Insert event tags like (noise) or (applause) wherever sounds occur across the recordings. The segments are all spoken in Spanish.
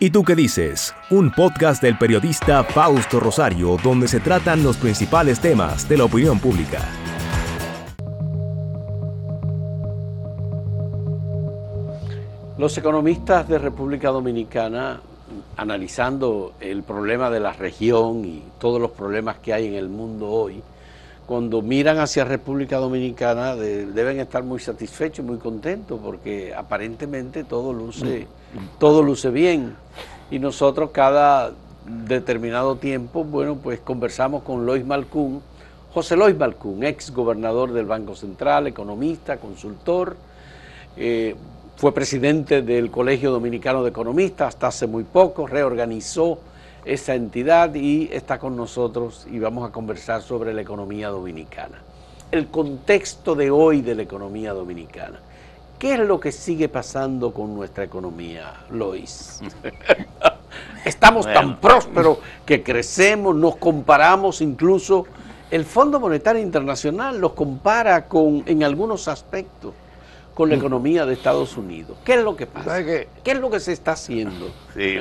¿Y tú qué dices? Un podcast del periodista Fausto Rosario donde se tratan los principales temas de la opinión pública. Los economistas de República Dominicana, analizando el problema de la región y todos los problemas que hay en el mundo hoy, cuando miran hacia República Dominicana deben estar muy satisfechos, muy contentos, porque aparentemente todo luce, todo luce bien. Y nosotros cada determinado tiempo, bueno, pues conversamos con Lois Malcún, José Lois Malcún, ex gobernador del Banco Central, economista, consultor, eh, fue presidente del Colegio Dominicano de Economistas hasta hace muy poco, reorganizó esa entidad y está con nosotros y vamos a conversar sobre la economía dominicana. El contexto de hoy de la economía dominicana. ¿Qué es lo que sigue pasando con nuestra economía, Lois? (laughs) Estamos tan prósperos que crecemos, nos comparamos incluso, el Fondo Monetario Internacional nos compara con, en algunos aspectos con la mm. economía de Estados Unidos. ¿Qué es lo que pasa? ¿Qué es lo que se está haciendo? Sí.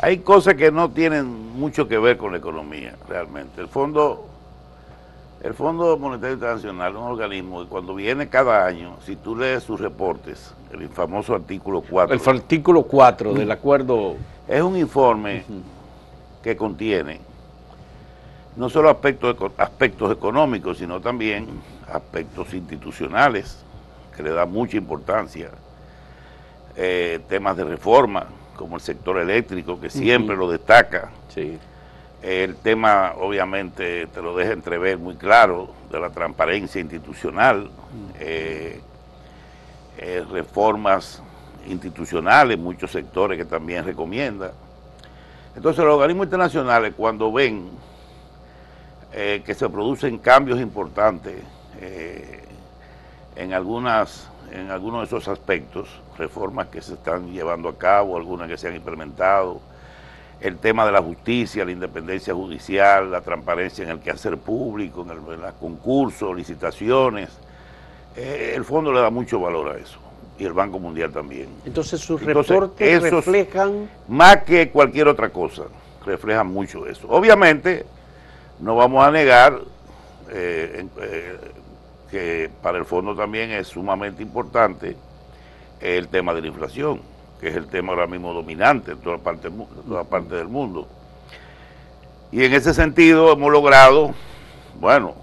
Hay cosas que no tienen mucho que ver con la economía, realmente. El Fondo, el Fondo Monetario Internacional es un organismo que cuando viene cada año, si tú lees sus reportes, el famoso artículo 4. El artículo 4 del acuerdo. Es un informe que contiene no solo aspectos, aspectos económicos, sino también aspectos institucionales, que le da mucha importancia, eh, temas de reforma, como el sector eléctrico, que siempre lo destaca. Sí. El tema, obviamente, te lo deja entrever muy claro, de la transparencia institucional, eh, eh, reformas institucionales, muchos sectores que también recomienda. Entonces los organismos internacionales cuando ven eh, que se producen cambios importantes en algunas en algunos de esos aspectos, reformas que se están llevando a cabo, algunas que se han implementado, el tema de la justicia, la independencia judicial, la transparencia en el quehacer público, en, el, los concursos, licitaciones. Eh, el fondo le da mucho valor a eso y el Banco Mundial también. Entonces sus reportes reflejan... Más que cualquier otra cosa, reflejan mucho eso. Obviamente, no vamos a negar eh, eh, que para el fondo también es sumamente importante el tema de la inflación, que es el tema ahora mismo dominante en toda parte, toda parte del mundo. Y en ese sentido hemos logrado, bueno,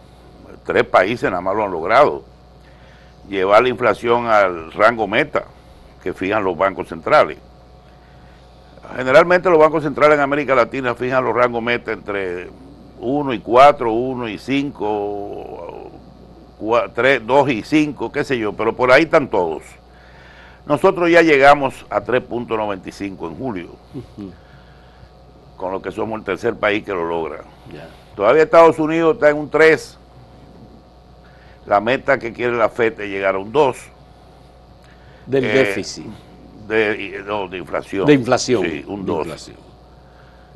tres países nada más lo han logrado, llevar la inflación al rango meta que fijan los bancos centrales. Generalmente los bancos centrales en América Latina fijan los rangos meta entre 1 y 4, 1 y 5, 3, 2 y 5, qué sé yo, pero por ahí están todos. Nosotros ya llegamos a 3.95 en julio, con lo que somos el tercer país que lo logra. Todavía Estados Unidos está en un 3. La meta que quiere la FED es llegar a un 2. Del eh, déficit. De, no, de inflación. De inflación. Sí, un 2.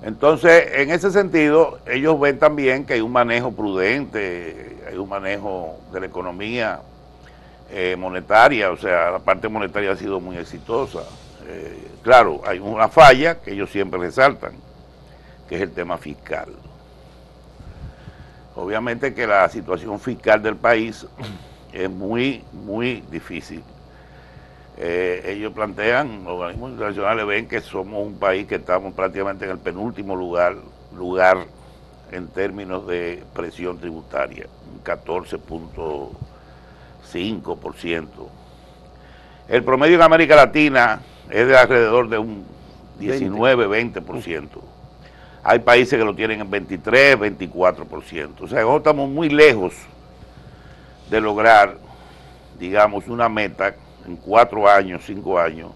Entonces, en ese sentido, ellos ven también que hay un manejo prudente, hay un manejo de la economía eh, monetaria, o sea, la parte monetaria ha sido muy exitosa. Eh, claro, hay una falla que ellos siempre resaltan, que es el tema fiscal. Obviamente que la situación fiscal del país es muy, muy difícil. Eh, ellos plantean, los organismos internacionales ven que somos un país que estamos prácticamente en el penúltimo lugar, lugar en términos de presión tributaria, un 14.5%. El promedio en América Latina es de alrededor de un 19-20%. Hay países que lo tienen en 23, 24%. O sea, estamos muy lejos de lograr, digamos, una meta en cuatro años, cinco años,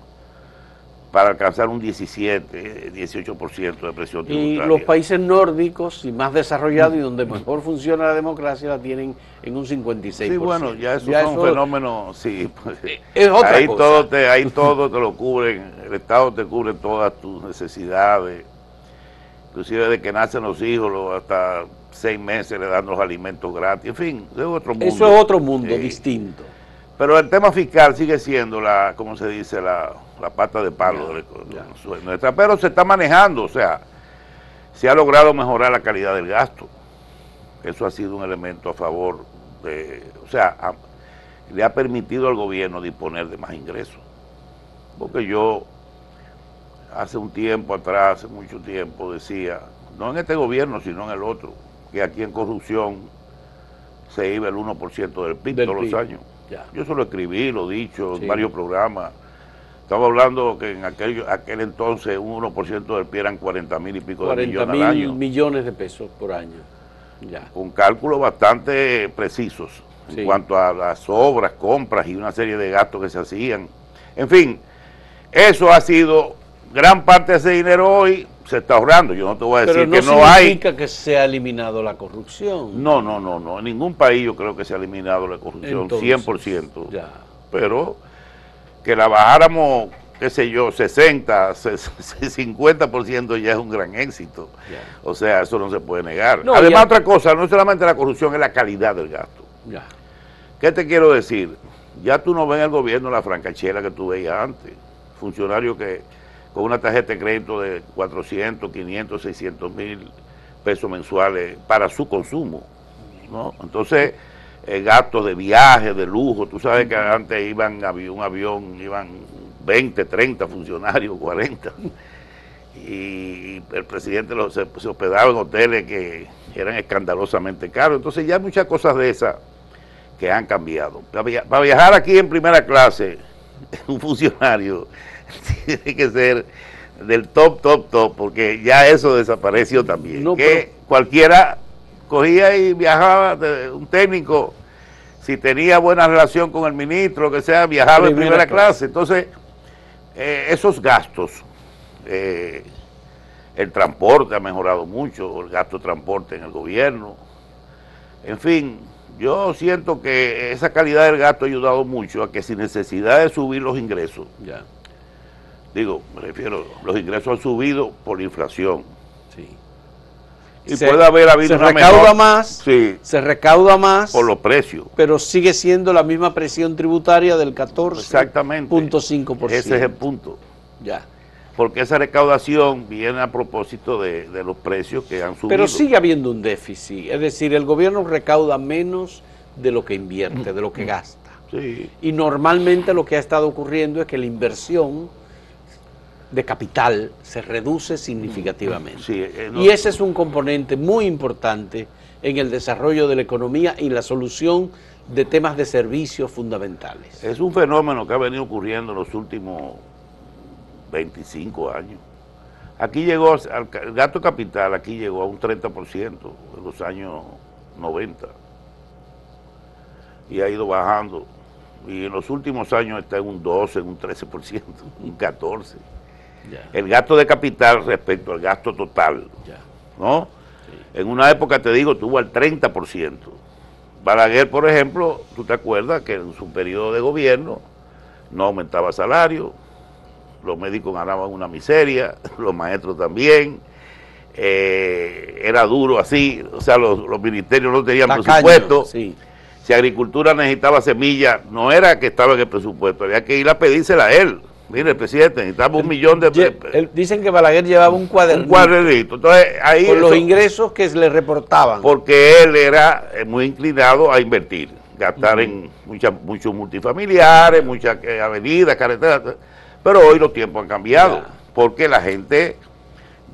para alcanzar un 17, 18% de presión tributaria. Y los países nórdicos y más desarrollados y donde mejor funciona la democracia la tienen en un 56%. Sí, bueno, ya eso (laughs) es un fenómeno, sí. Es otra ahí Todo te, ahí todo te lo cubren, el Estado te cubre todas tus necesidades, inclusive de que nacen los hijos hasta seis meses le dan los alimentos gratis, en fin, es otro mundo. Eso es otro mundo distinto. Pero el tema fiscal sigue siendo la, como se dice, la, la pata de palo de la- nuestra, pero se está manejando, o sea, se ha logrado mejorar la calidad del gasto. Eso ha sido un elemento a favor de, o sea, le ha permitido al gobierno disponer de más ingresos. Porque yo hace un tiempo atrás, hace mucho tiempo, decía, no en este gobierno, sino en el otro, que aquí en corrupción se iba el 1% del PIB Del todos PIB. los años. Ya. Yo eso lo escribí, lo he dicho Sí. en varios programas. Estaba hablando que en aquel, aquel entonces un 1% del PIB eran 40 mil y pico de 40 millones al año, millones de pesos por año. Ya. con cálculos bastante precisos Sí. en cuanto a las obras, compras y una serie de gastos que se hacían. En fin, eso ha sido gran parte de ese dinero hoy se está ahorrando. Yo no te voy a Pero decir no que no hay. significa que se ha eliminado la corrupción. No, no, no, no. En ningún país yo creo que se ha eliminado la corrupción Entonces, 100%. Ya. pero que la bajáramos, qué sé yo, 60, 50% ya es un gran éxito. Ya. O sea, eso no se puede negar. No, Además, ya- otra cosa, no es solamente la corrupción, es la calidad del gasto. Ya. ¿Qué te quiero decir? Ya tú no ves en el gobierno la francachela que tú veías antes. Funcionarios que con una tarjeta de crédito de 400, 500, 600 mil pesos mensuales para su consumo. ¿no? Entonces, eh, gastos de viaje, de lujo. Tú sabes que antes iban avi- un avión, iban 20, 30 funcionarios, (laughs) 40. Y el presidente los- se, se hospedaba en hoteles que eran escandalosamente caros. Entonces ya hay muchas cosas de esas que han cambiado. Para viajar aquí en primera clase, (laughs) un funcionario (laughs) tiene que ser del top, top, top, porque ya eso desapareció también. No, que pero- cualquiera cogía y viajaba, un técnico, si tenía buena relación con el ministro, que sea, viajaba en Primera primera clase. clase. Entonces, eh, esos gastos, eh, el transporte ha mejorado mucho, el gasto de transporte en el gobierno, en fin, yo siento que esa calidad del gasto ha ayudado mucho a que sin necesidad de subir los ingresos, Ya. Digo, me refiero, los ingresos han subido por la inflación. Sí. Y Se- puede haber habido se una recauda menor- más, Sí, se recauda más, por los precios. pero sigue siendo la misma presión tributaria del 14.5%. Exactamente. Ese es el punto. Ya. Porque esa recaudación viene a propósito de, de los precios que han subido. Pero sigue habiendo un déficit, es decir, el gobierno recauda menos de lo que invierte, de lo que gasta. Sí. Y normalmente lo que ha estado ocurriendo es que la inversión de capital se reduce significativamente. Sí, eh, no- Y ese es un componente muy importante en el desarrollo de la economía y la solución de temas de servicios fundamentales. Es un fenómeno que ha venido ocurriendo en los últimos 25 años. Aquí llegó, el gasto capital aquí llegó a un 30% en los años 90 y ha ido bajando. Y en los últimos años está en un 12, en un 13%, (laughs) un 14%. El gasto de capital respecto al gasto total. ¿no? En una época, te digo, tuvo al 30%. Balaguer, por ejemplo, tú te acuerdas que en su periodo de gobierno no aumentaba salario, los médicos ganaban una miseria, (laughs) los maestros también, eh, era duro así, o sea, los, los ministerios no tenían Tacaño, presupuesto, sí. si agricultura necesitaba semilla, no era que estaba en el presupuesto, había que ir a pedírsela a él. Mire, presidente, necesitamos un millón de... Él- dicen que Balaguer llevaba un un cuadernito cuadernito. Entonces, ahí con los eso- ingresos que le reportaban. porque él era eh, muy inclinado a invertir, gastar en muchas, muchos multifamiliares, muchas eh, avenidas, carreteras, pero hoy los tiempos han cambiado, Ya. porque la gente,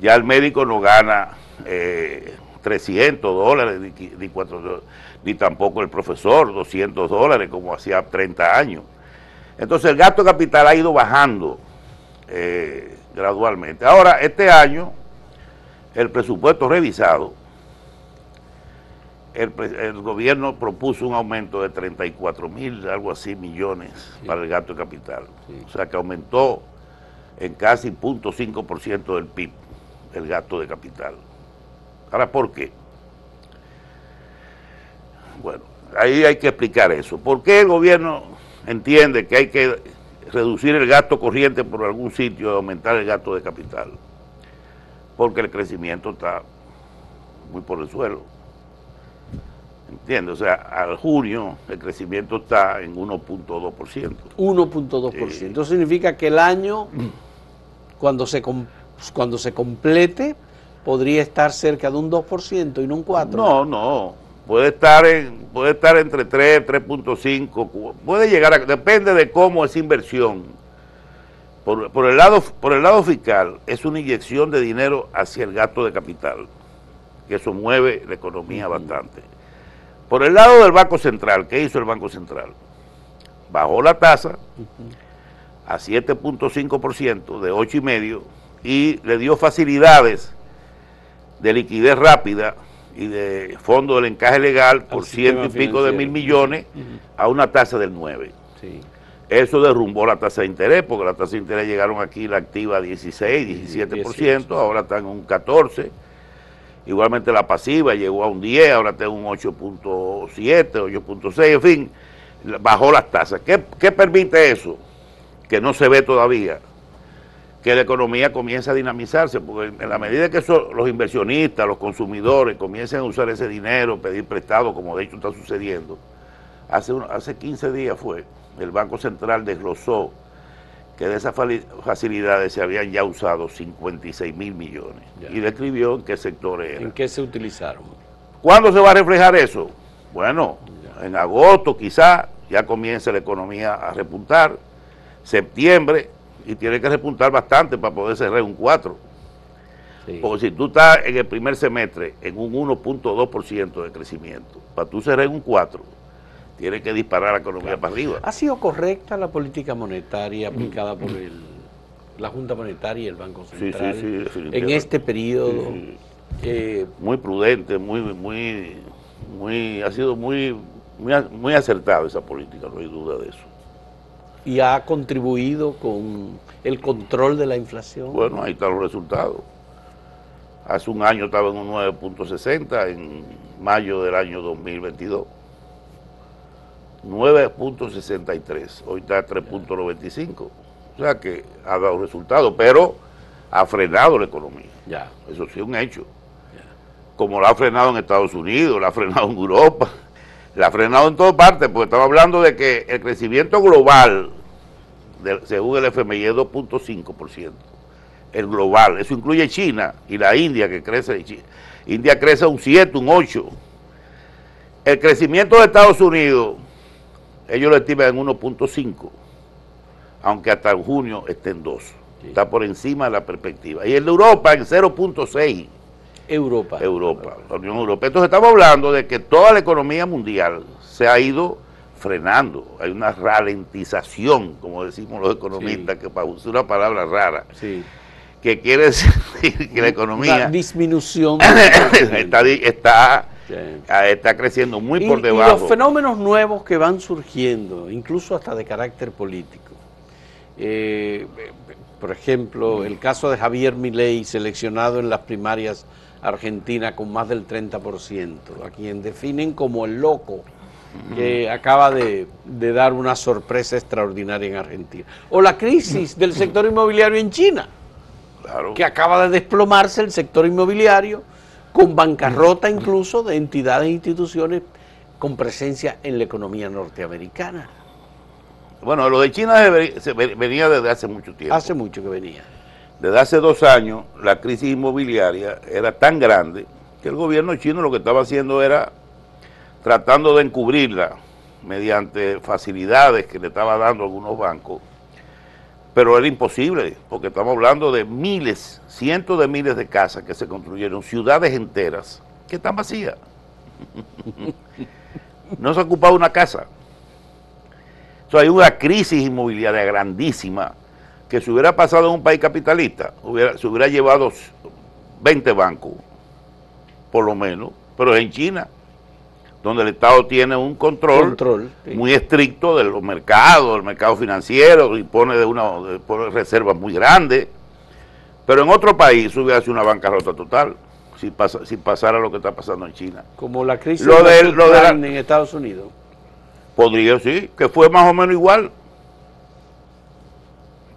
ya el médico no gana eh, 300 dólares, ni, ni, 400, ni tampoco el profesor 200 dólares como hacía 30 años. Entonces el gasto capital ha ido bajando eh, gradualmente. Ahora, este año, el presupuesto revisado, el gobierno propuso un aumento de 34 mil, algo así, millones para el gasto de capital. O sea que aumentó en casi 0.5% del PIB el gasto de capital. Ahora, ¿por qué? Bueno, ahí hay que explicar eso. ¿Por qué el gobierno entiende que hay que reducir el gasto corriente por algún sitio y aumentar el gasto de capital? Porque el crecimiento está muy por el suelo. ¿Entiendes? O sea, al junio el crecimiento está en 1.2%. 1.2%. Eso significa que el año, cuando se, cuando se complete, podría estar cerca de un 2% y no un 4%. No, no. Puede estar, en, puede estar entre 3, 3.5, puede llegar a... Depende de cómo es inversión. Por, por, el lado, por el lado fiscal, es una inyección de dinero hacia el gasto de capital, que eso mueve la economía bastante. Por el lado del Banco Central, ¿qué hizo el Banco Central? Bajó la tasa a 7.5% de 8,5% y le dio facilidades de liquidez rápida y de fondo del encaje legal por ciento y pico de mil millones a una tasa del 9. Eso derrumbó la tasa de interés, porque la tasa de interés llegaron aquí la activa a 16, 17%, ahora están en un 14%. Igualmente la pasiva llegó a un 10, ahora está en un 8.7, 8.6, en fin, bajó las tasas. ¿Qué, ¿Qué permite eso? Que no se ve todavía que la economía comience a dinamizarse, porque en la medida que los inversionistas, los consumidores comiencen a usar ese dinero, pedir prestado, como de hecho está sucediendo, hace, hace 15 días fue, el Banco Central desglosó que de esas facilidades se habían ya usado 56 mil millones. Y le escribió en qué sectores eran. ¿En qué se utilizaron? ¿Cuándo se va a reflejar eso? Bueno, en agosto quizá ya comience la economía a repuntar, septiembre y tiene que repuntar bastante para poder cerrar un 4. Porque si tú estás en el primer semestre en un 1.2% de crecimiento, para tú cerrar un 4, tiene que disparar la economía para arriba. ¿Ha sido correcta la política monetaria aplicada por el, la Junta Monetaria y el Banco Central sí, sí, en este periodo? Eh, muy prudente, muy, muy, muy, ha sido muy, muy, muy acertada esa política, no hay duda de eso y ha contribuido con el control de la inflación? Bueno, ahí están los resultados. Hace un año estaba en un 9.60, en mayo del año 2022. 9.63, hoy está 3.95. O sea que ha dado resultados, pero ha frenado la economía. Ya. Eso sí es un hecho. Como lo ha frenado en Estados Unidos, lo ha frenado en Europa, (laughs) la ha frenado en todas partes, porque estamos hablando de que el crecimiento global, según el FMI, es 2.5%. El global, eso incluye China y la India, que crece. India crece un 7, un 8. El crecimiento de Estados Unidos, ellos lo estiman en 1.5, aunque hasta en junio esté en 2. Está por encima de la perspectiva. Y el de Europa en 0.6. Europa. Europa, la Unión Europea. Entonces estamos hablando de que toda la economía mundial se ha ido frenando. Hay una ralentización, como decimos los economistas, que para usar una palabra rara, que quiere (laughs) decir que la economía... Una disminución. (coughs) está, está, ah, está, creciendo muy por debajo. Y los fenómenos nuevos que van surgiendo, incluso hasta de carácter político. Eh, por ejemplo, el caso de Javier Milei, seleccionado en las primarias Argentina con más del 30%, a quien definen como el loco que acaba de, dar una sorpresa extraordinaria en Argentina. O la crisis del sector inmobiliario en China, que acaba de desplomarse el sector inmobiliario, con bancarrota incluso de entidades e instituciones con presencia en la economía norteamericana. Bueno, lo de China venía desde hace mucho tiempo. Hace mucho que venía. Desde hace dos años la crisis inmobiliaria era tan grande que el gobierno chino lo que estaba haciendo era tratando de encubrirla mediante facilidades que le estaba dando algunos bancos, pero era imposible, porque estamos hablando de miles, cientos de miles de casas que se construyeron, ciudades enteras, que están vacías. (laughs) no se ha ocupado una casa. O hay una crisis inmobiliaria grandísima que si hubiera pasado en un país capitalista, hubiera, se hubiera llevado 20 bancos, por lo menos, pero en China, donde el Estado tiene un control, muy estricto de los mercados, del mercado financiero, y pone de una reservas muy grandes, pero en otro país hubiera sido una bancarrota total, si, pasa, si pasara lo que está pasando en China. Como la crisis de, en Estados Unidos. Podría, sí, que fue más o menos igual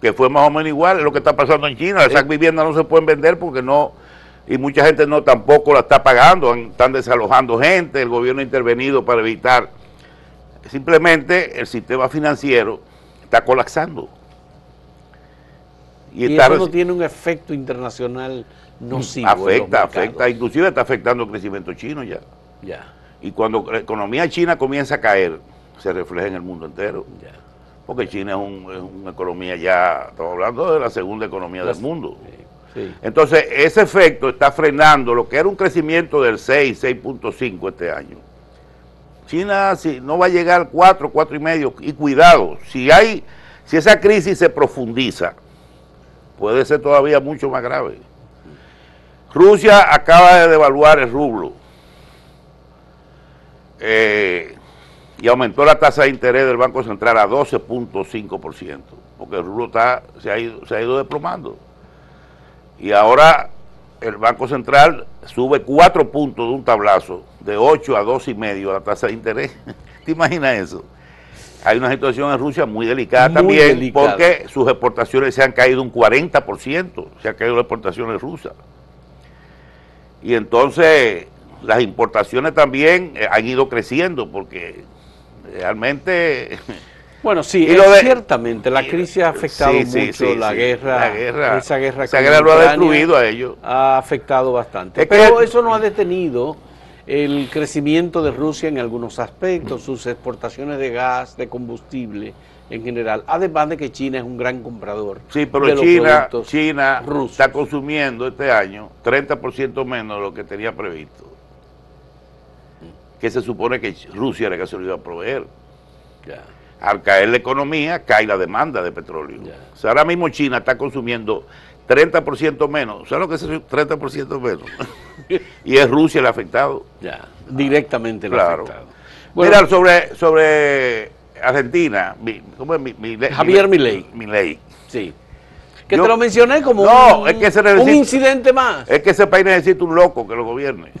que fue más o menos igual, lo que está pasando en China. Esas viviendas no se pueden vender porque no, y mucha gente no tampoco la está pagando, están desalojando gente, el gobierno ha intervenido para evitar. Simplemente el sistema financiero está colapsando. Y, eso no tiene un efecto internacional nocivo. Afecta, afecta, inclusive está afectando el crecimiento chino ya. Ya. Y cuando la economía china comienza a caer, se refleja en el mundo entero. Ya. Porque China es, una economía ya, estamos hablando de la segunda economía del mundo. Entonces, ese efecto está frenando lo que era un crecimiento del 6, 6.5 este año. China si, no va a llegar al 4, 4 y medio. Y cuidado, si hay, si esa crisis se profundiza, puede ser todavía mucho más grave. Rusia acaba de devaluar el rublo eh, y aumentó la tasa de interés del Banco Central a 12.5%, porque el rublo está, se, ha ido, se ha ido desplomando. Y ahora el Banco Central sube cuatro puntos de un tablazo, de 8 a 2 y medio la tasa de interés. (laughs) ¿Te imaginas eso? Hay una situación en Rusia muy delicada también, porque sus exportaciones se han caído un 40%, se han caído las exportaciones rusas. Y entonces las importaciones también eh, han ido creciendo, porque realmente (laughs) Bueno, sí, ciertamente la crisis ha afectado mucho, la, guerra, esa guerra, esa guerra lo ha destruido a ellos. Ha afectado bastante. Pero eso no ha detenido el crecimiento de Rusia en algunos aspectos, sus exportaciones de gas, de combustible en general, además de que China es un gran comprador. Sí, pero China, China está consumiendo este año 30% menos de lo que tenía previsto. Que se supone que Rusia era que se lo iba a proveer. Ya al caer la economía, cae la demanda de petróleo. O sea, ahora mismo China está consumiendo 30% menos. ¿Sabes lo que es 30% menos? (laughs) y es Rusia el afectado. Ya, directamente el afectado. Mira, sobre, sobre Argentina, ¿cómo es mi, Javier Milei. Milei. Sí. Que te lo mencioné como un, es que un incidente más. Es que ese país necesita un loco que lo gobierne.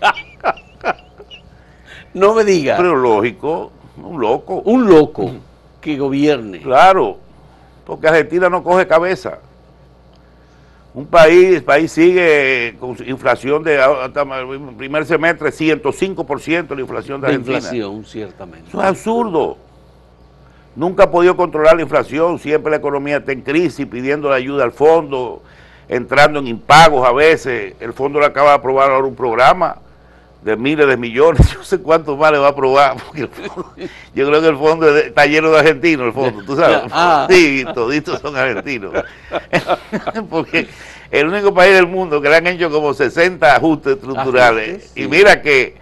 (laughs) no me digas. Pero lógico. Un loco. Un loco que gobierne. Claro, porque Argentina no coge cabeza. Un país, el país sigue con inflación de hasta el primer semestre 105% la inflación de, Argentina. inflación, ciertamente. Eso es absurdo. Nunca ha podido controlar la inflación, siempre la economía está en crisis, pidiendo la ayuda al fondo, entrando en impagos a veces. El fondo le acaba de aprobar ahora un programa de miles de millones, (laughs) yo sé cuánto más le va a aprobar, porque yo creo que el fondo está lleno de argentinos, el fondo, tú sabes, (laughs) ah. sí, toditos son argentinos, (laughs) porque el único país del mundo que le han hecho como 60 ajustes estructurales, y mira que,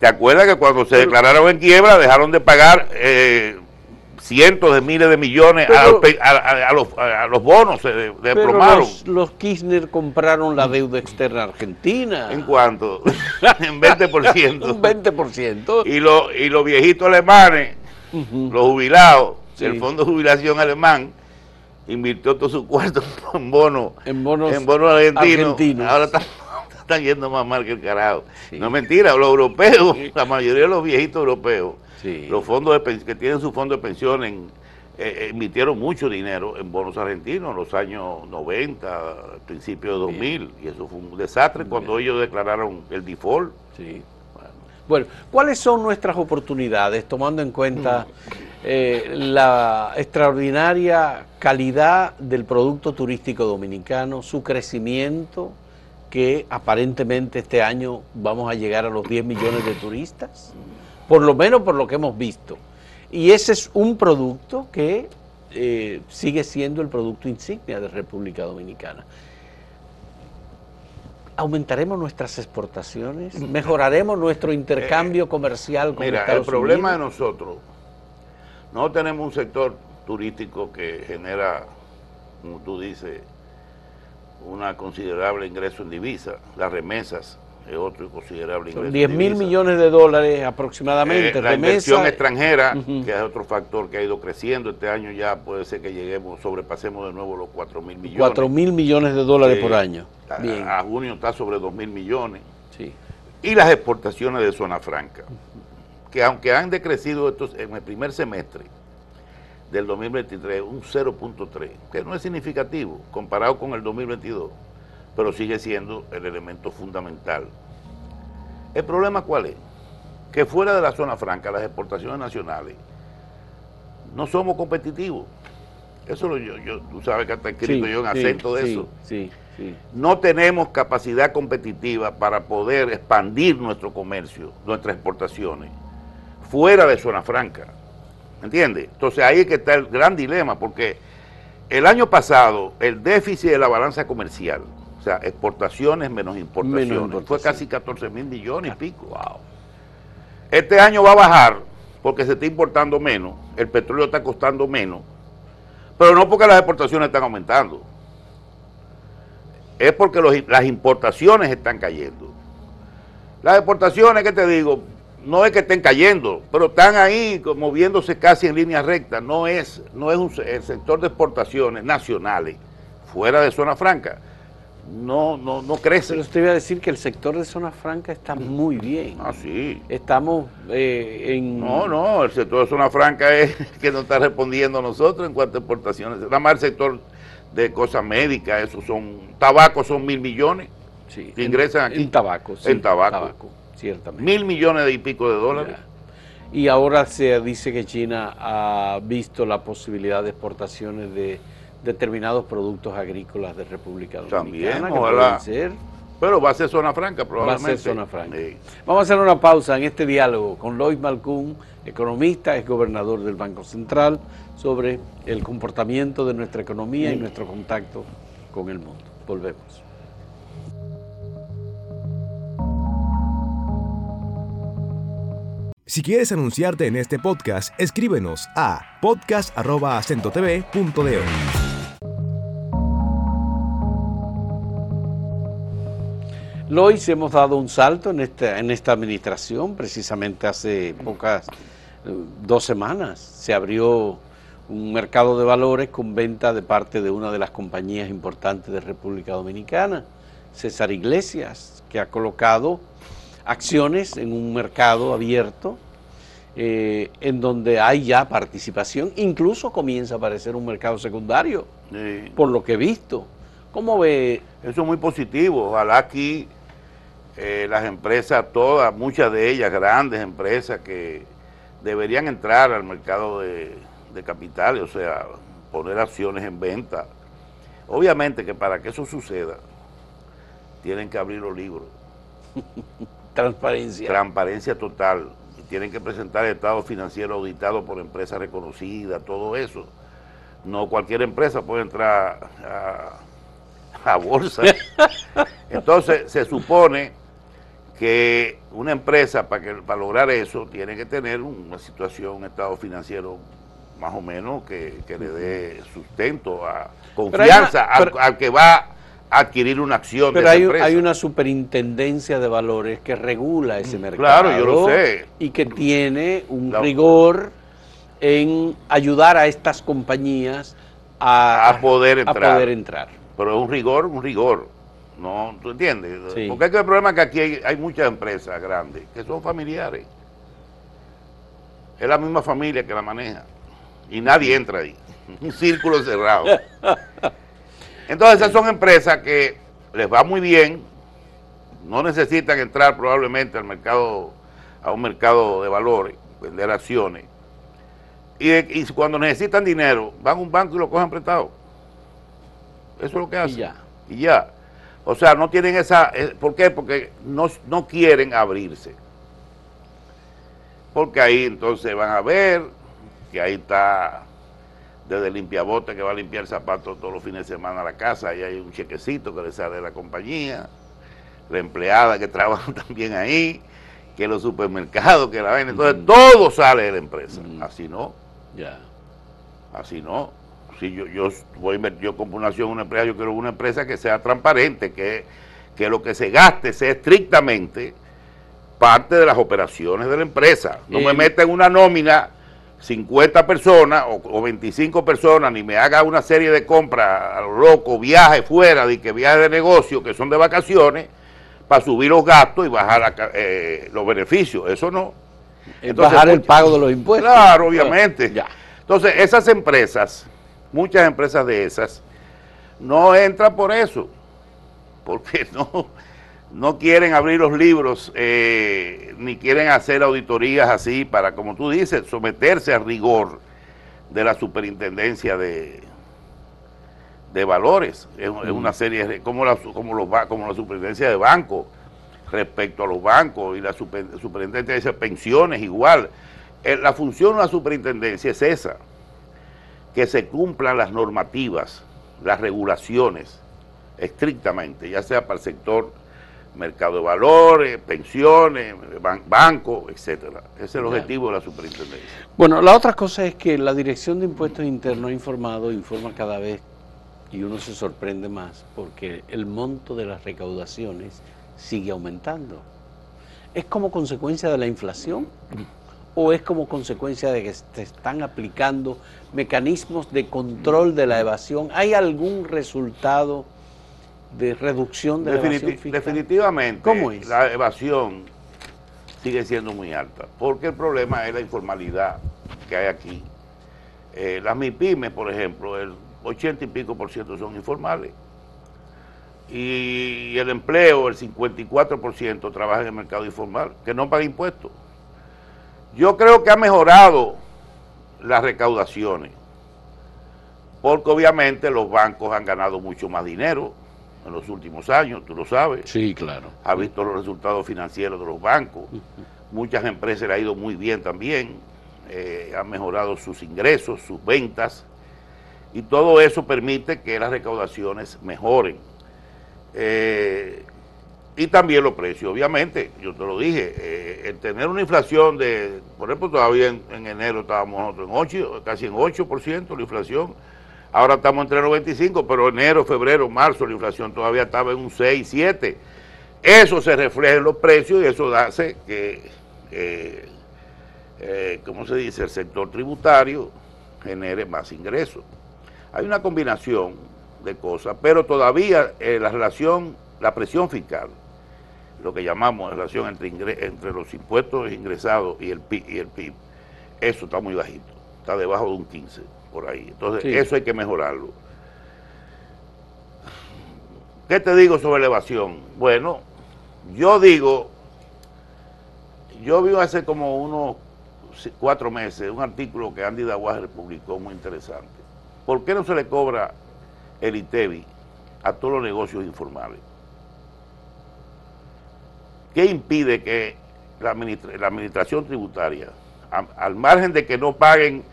¿te acuerdas que cuando se declararon en quiebra dejaron de pagar... Eh, cientos de miles de millones a, los, a, los, bonos se de, Los, Kirchner compraron la deuda externa argentina. ¿En cuánto? (laughs) en 20%. (laughs) Un 20%. Y, lo, y los viejitos alemanes, los jubilados, el Fondo de Jubilación Alemán, invirtió todo su cuarto (laughs) en bonos en bonos, en bonos argentinos. Ahora están, yendo más mal que el carajo. No es mentira, los europeos, la mayoría de los viejitos europeos los fondos que tienen su fondo de pensión eh, eh, emitieron mucho dinero en bonos argentinos en los años 90, principios de 2000, y eso fue un desastre cuando ellos declararon el default. Sí. Bueno. ¿cuáles son nuestras oportunidades tomando en cuenta eh, la extraordinaria calidad del producto turístico dominicano, su crecimiento, que aparentemente este año vamos a llegar a los 10 millones de turistas? Por lo menos por lo que hemos visto. Y ese es un producto que eh, sigue siendo el producto insignia de República Dominicana. ¿Aumentaremos nuestras exportaciones? ¿Mejoraremos nuestro intercambio eh, comercial con Mira, el problema de nosotros, no tenemos un sector turístico que genera, como tú dices, una considerable ingreso en divisa, las remesas es otro considerable ingreso. 10 mil millones de dólares aproximadamente. Eh, la inversión extranjera, que es otro factor que ha ido creciendo. Este año ya puede ser que lleguemos, sobrepasemos de nuevo los 4 mil millones. 4 mil millones de dólares por año. A, junio está sobre 2 mil millones. Sí. Y las exportaciones de zona franca, que aunque han decrecido estos en el primer semestre del 2023 un 0.3, que no es significativo comparado con el 2022 pero sigue siendo el elemento fundamental. ¿El problema cuál es? Que fuera de la zona franca, las exportaciones nacionales, no somos competitivos. Eso lo yo, yo tú sabes que está escrito yo en acento de eso. Sí, sí. No tenemos capacidad competitiva para poder expandir nuestro comercio, nuestras exportaciones, fuera de zona franca. ¿Entiendes? Entonces ahí es que está el gran dilema, porque el año pasado el déficit de la balanza comercial, o sea, exportaciones menos importaciones, fue casi 14 mil millones y pico. Wow. Este año va a bajar porque se está importando menos, el petróleo está costando menos, pero no porque las exportaciones están aumentando, es porque los- las importaciones están cayendo. Las exportaciones, que te digo, no es que estén cayendo, pero están ahí moviéndose casi en línea recta. No es, no es un, el sector de exportaciones nacionales, fuera de zona franca, no, no, no crece. Pero usted iba a decir que el sector de zona franca está muy bien. Ah, sí. Estamos eh, en... No, no, el sector de zona franca (laughs) es que nos está respondiendo a nosotros en cuanto a exportaciones. Nada más el sector de cosas médicas, eso son, tabaco son mil millones, Sí, que ingresan aquí. En tabaco, sí. En tabaco. ciertamente. mil millones de y pico de dólares. Ya. Y ahora se dice que China ha visto la posibilidad de exportaciones de determinados productos agrícolas de República Dominicana. También, que ojalá. pueden ser. Pero va a ser zona franca Va a probablemente. ser zona franca. Sí. Vamos a hacer una pausa en este diálogo con Lois Malcún, economista, es gobernador del Banco Central, sobre el comportamiento de nuestra economía y nuestro contacto con el mundo. Volvemos. Si quieres anunciarte en este podcast, escríbenos a podcast.acentotv.de. Lois, hemos dado un salto en esta, en esta administración, precisamente hace pocas, eh, dos semanas, se abrió un mercado de valores con venta de parte de una de las compañías importantes de República Dominicana, César Iglesias, que ha colocado acciones en un mercado abierto, eh, en donde hay ya participación, incluso comienza a aparecer un mercado secundario, Sí. por lo que he visto. ¿Cómo ve Eso es muy positivo. Ojalá aquí eh, las empresas, todas, muchas de ellas, grandes empresas que deberían entrar al mercado de, de capitales, o sea, poner acciones en venta. Obviamente que para que eso suceda, tienen que abrir los libros. (laughs) transparencia? Transparencia total. Y tienen que presentar el estado financiero auditado por empresas reconocidas, todo eso. No cualquier empresa puede entrar a, a bolsa. (laughs) Entonces se supone que una empresa para que para lograr eso tiene que tener una situación, un estado financiero más o menos que, que le dé sustento, a confianza una- al- pero- al, que va a adquirir una acción Pero de hay, empresa. hay una superintendencia de valores que regula ese mercado. Claro, yo lo sé. Y que tiene un La- rigor en ayudar a estas compañías a, A poder a entrar. poder entrar. Pero es un rigor, un rigor. No, ¿tú entiendes? Sí. Porque es que el problema es que aquí hay, hay muchas empresas grandes que son familiares. Es la misma familia que la maneja. Y nadie entra ahí. (laughs) Un círculo cerrado. (laughs) Entonces esas son empresas que les va muy bien, no necesitan entrar probablemente al mercado, a un mercado de valores, vender acciones. Y, y cuando necesitan dinero, van a un banco y lo cogen prestado. Eso es lo que hacen. ya. Y ya. O sea, no tienen esa... eh, ¿Por qué? Porque no, no quieren abrirse. Porque ahí entonces van a ver que ahí está desde limpiabote que va a limpiar zapatos todos los fines de semana a la casa, ahí hay un chequecito que le sale de la compañía, la empleada que (laughs) trabaja también ahí, que los supermercados, que la ven, entonces todo sale de la empresa. Así no. Ya. Así no. Si yo, yo voy a invertir, yo compro una acción en una empresa, yo quiero una empresa que sea transparente, que, que lo que se gaste sea estrictamente parte de las operaciones de la empresa. No me meta en una nómina 50 personas o, o 25 personas, ni me haga una serie de compras a lo loco, viajes fuera, de que viajes de negocio, que son de vacaciones, para subir los gastos y bajar la eh, los beneficios. Eso no. Es Entonces, bajar el pago de los impuestos. Claro, obviamente. Ya. Entonces, esas empresas, muchas empresas de esas, no entran por eso. porque (laughs) no, no quieren abrir los libros eh, ni quieren hacer auditorías así para, como tú dices, someterse al rigor de la superintendencia de, de valores. Es, una serie como la, como, los, como la superintendencia de bancos respecto a los bancos y la superintendencia de pensiones igual. Eh, la función de la superintendencia es esa, que se cumplan las normativas, las regulaciones estrictamente, ya sea para el sector mercado de valores, pensiones, bancos, etcétera. Ese es el objetivo de la superintendencia. Bueno, la otra cosa es que la Dirección de Impuestos Internos ha informado, informa cada vez, y uno se sorprende más, porque el monto de las recaudaciones sigue aumentando. ¿Es como consecuencia de la inflación? ¿O es como consecuencia de que se están aplicando mecanismos de control de la evasión? ¿Hay algún resultado? de reducción de la evasión fiscal? Definitivamente, ¿Cómo es? la evasión sigue siendo muy alta, porque el problema es la informalidad que hay aquí. Eh, las MIPIMES, por ejemplo, el 80 y pico por ciento son informales. Y el empleo, el 54 por ciento trabaja en el mercado informal, que no paga impuestos. Yo creo que ha mejorado las recaudaciones, porque obviamente los bancos han ganado mucho más dinero, en los últimos años, tú lo sabes. Sí, claro. Ha visto los resultados financieros de los bancos. (laughs) Muchas empresas le ha ido muy bien también. Eh, han mejorado sus ingresos, sus ventas. Y todo eso permite que las recaudaciones mejoren. Eh, y también los precios, obviamente, yo te lo dije, eh, el tener una inflación de, por ejemplo, todavía en, en enero estábamos nosotros en 8, casi en 8% la inflación, Ahora estamos entre 95, pero enero, febrero, marzo la inflación todavía estaba en un 6, 7. Eso se refleja en los precios y eso hace que, eh, eh, ¿cómo se dice?, el sector tributario genere más ingresos. Hay una combinación de cosas, pero todavía la relación, la presión fiscal, lo que llamamos la relación entre, entre los impuestos ingresados y el, PIB, y el PIB, eso está muy bajito, está debajo de un 15 por ahí. Entonces, eso hay que mejorarlo. ¿Qué te digo sobre elevación? Bueno, yo digo, yo vi hace como unos cuatro meses un artículo que Andy Dawager publicó muy interesante. ¿Por qué no se le cobra el ITEBI a todos los negocios informales? ¿Qué impide que la, administración tributaria, al margen de que no paguen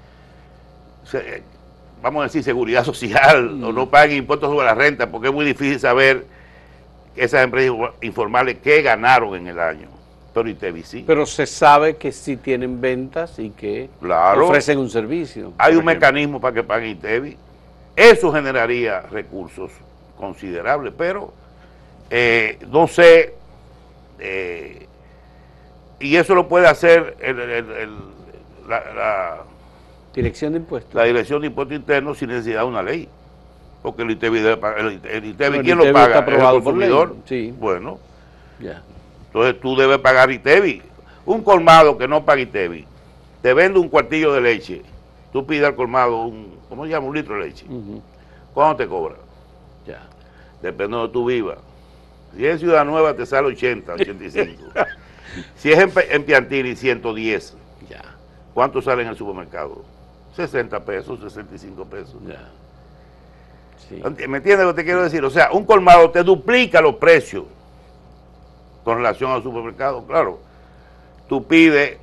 vamos a decir, seguridad (laughs) social o no paguen impuestos sobre la renta, porque es muy difícil saber esas empresas informales qué ganaron en el año. Pero sí. Pero se sabe que sí tienen ventas y que ofrecen un servicio. Hay un mecanismo para que paguen ITEVI. Eso generaría recursos considerables, pero eh, no sé, eh, y eso lo puede hacer el, la Dirección de Impuestos. La Dirección de Impuestos Internos sin necesidad de una ley. Porque el pagar. El, ITEVI, ¿quién lo paga? ¿El consumidor? Sí. Bueno. Ya. Entonces tú debes pagar ITEVI. Un colmado que no paga ITEVI, te vende un cuartillo de leche. Tú pides al colmado un, ¿cómo se llama? Un litro de leche. ¿Cuándo te cobra? Ya. Depende de donde tú vivas. Si es Ciudad Nueva te sale 80, 85. (laughs) si es en, en Piantini, 110. Ya. ¿Cuánto sale en el supermercado? 60 pesos, 65 pesos. Ya. ¿Me entiendes lo que te quiero decir? O sea, un colmado te duplica los precios con relación al supermercado. Claro, tú pides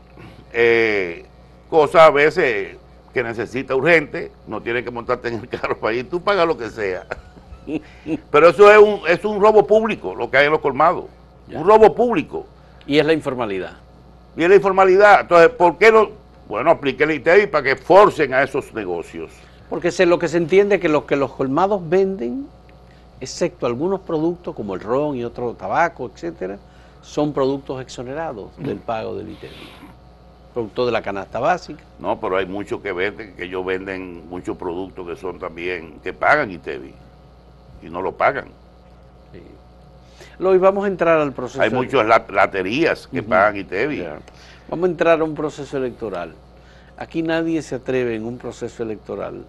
eh, cosas a veces que necesitas urgente, no tienes que montarte en el carro para ir, tú pagas lo que sea. Pero eso es un, es un robo público, lo que hay en los colmados. Un robo público. Y es la informalidad. Y es la informalidad. Entonces, ¿por qué no, bueno, aplique el ITEI para que forcen a esos negocios. Porque se, lo que se entiende es que lo que los colmados venden, excepto algunos productos como el ron y otro tabaco, etcétera, son productos exonerados del pago del ITEI. Producto de la canasta básica. No, pero hay muchos que venden, que ellos venden muchos productos que son también, que pagan ITEVI y no lo pagan. Sí. Lo, y vamos a entrar al proceso. Hay muchas laterías que pagan ITEVI. Vamos a entrar a un proceso electoral. Aquí nadie se atreve en un proceso electoral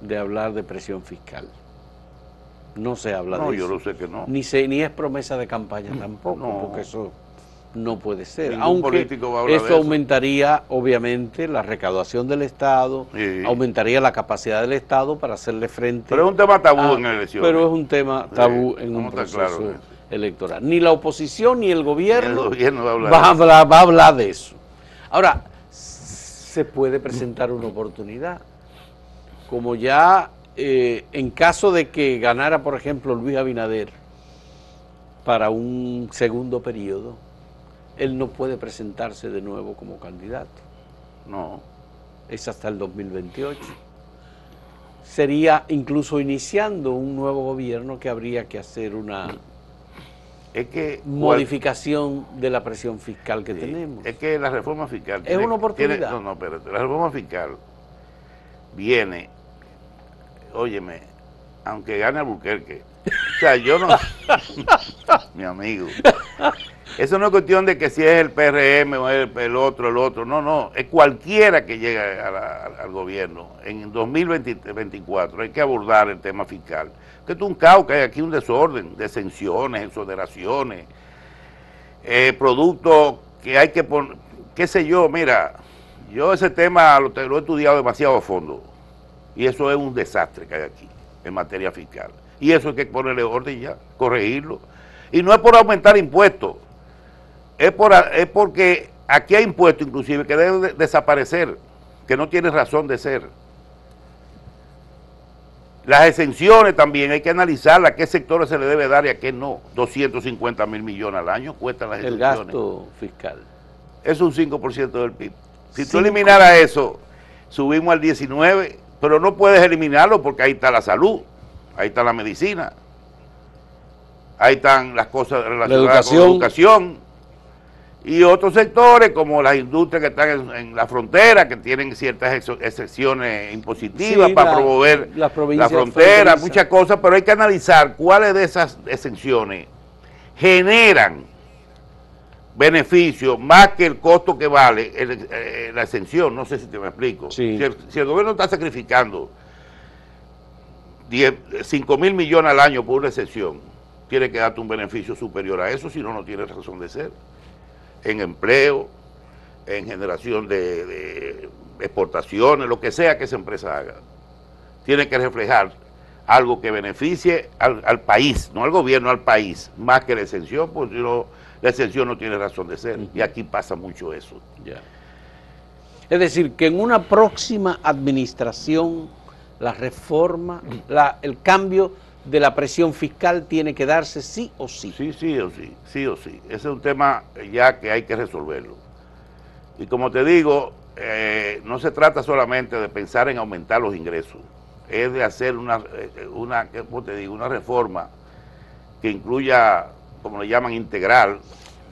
de hablar de presión fiscal. No se habla No, de yo eso. lo sé que no. Ni, se, ni es promesa de campaña tampoco, No. porque eso no puede ser. Ningún Aunque eso aumentaría, obviamente, la recaudación del Estado, Sí. aumentaría la capacidad del Estado para hacerle frente. Pero es un tema tabú a- en las elecciones. Pero es un tema tabú Sí, en un proceso electoral. Ni la oposición ni el gobierno, El gobierno va a hablar va, de a eso. hablar, va a hablar de eso. Ahora, se puede presentar una oportunidad. Como ya eh, en caso de que ganara, por ejemplo, Luis Abinader para un segundo periodo, él no puede presentarse de nuevo como candidato. No. Es hasta el 2028. Sería incluso iniciando un nuevo gobierno que habría que hacer una Es que. modificación de la presión fiscal que Sí, tenemos. Es que la reforma fiscal. Es una oportunidad. no, no, espérate. La reforma fiscal viene, óyeme, aunque gane Albuquerque. O sea, yo no. (laughs) (laughs) mi amigo. Eso no es cuestión de que si es el PRM o el, el otro, el otro. No, no. Es cualquiera que llegue al gobierno. En 2024 hay que abordar el tema fiscal. Que es un caos, que hay aquí un desorden de exenciones, exoneraciones eh, productos que hay que poner, qué sé yo, mira, yo ese tema lo, lo he estudiado demasiado a fondo y eso es un desastre que hay aquí en materia fiscal. Y eso hay que ponerle orden ya, corregirlo. Y no es por aumentar impuestos, es, por, es porque aquí hay impuestos inclusive que deben de- desaparecer, que no tienen razón de ser. Las exenciones también hay que analizarlas, a qué sectores se le debe dar y a qué no. 250 mil millones al año cuestan las el exenciones. gasto fiscal. Es un 5% del PIB. Si tú eliminaras eso, subimos al 19, pero no puedes eliminarlo porque ahí está la salud, ahí está la medicina, ahí están las cosas relacionadas con la educación. Y otros sectores como las industrias que están en, en la frontera, que tienen ciertas exo- excepciones impositivas Sí, para la- promover la frontera, muchas cosas, pero hay que analizar cuáles de esas exenciones generan beneficio más que el costo que vale el- eh, la exención. No sé si te me explico. Sí. Si, el, si el gobierno está sacrificando 10, 5 mil millones al año por una exención, tiene que darte un beneficio superior a eso, si no, no tiene razón de ser. En empleo, en generación de, exportaciones, lo que sea que esa empresa haga. Tiene que reflejar algo que beneficie al, país, no al gobierno, al país, más que la exención, porque no, la exención no tiene razón de ser. Y aquí pasa mucho eso. Es decir, que en una próxima administración la reforma, el cambio de la presión fiscal tiene que darse sí o sí. Sí, sí o sí, sí o sí. Ese es un tema ya que hay que resolverlo. Y como te digo, eh, no se trata solamente de pensar en aumentar los ingresos, es de hacer una, eh, una, ¿cómo te digo? una reforma que incluya, como le llaman, integral.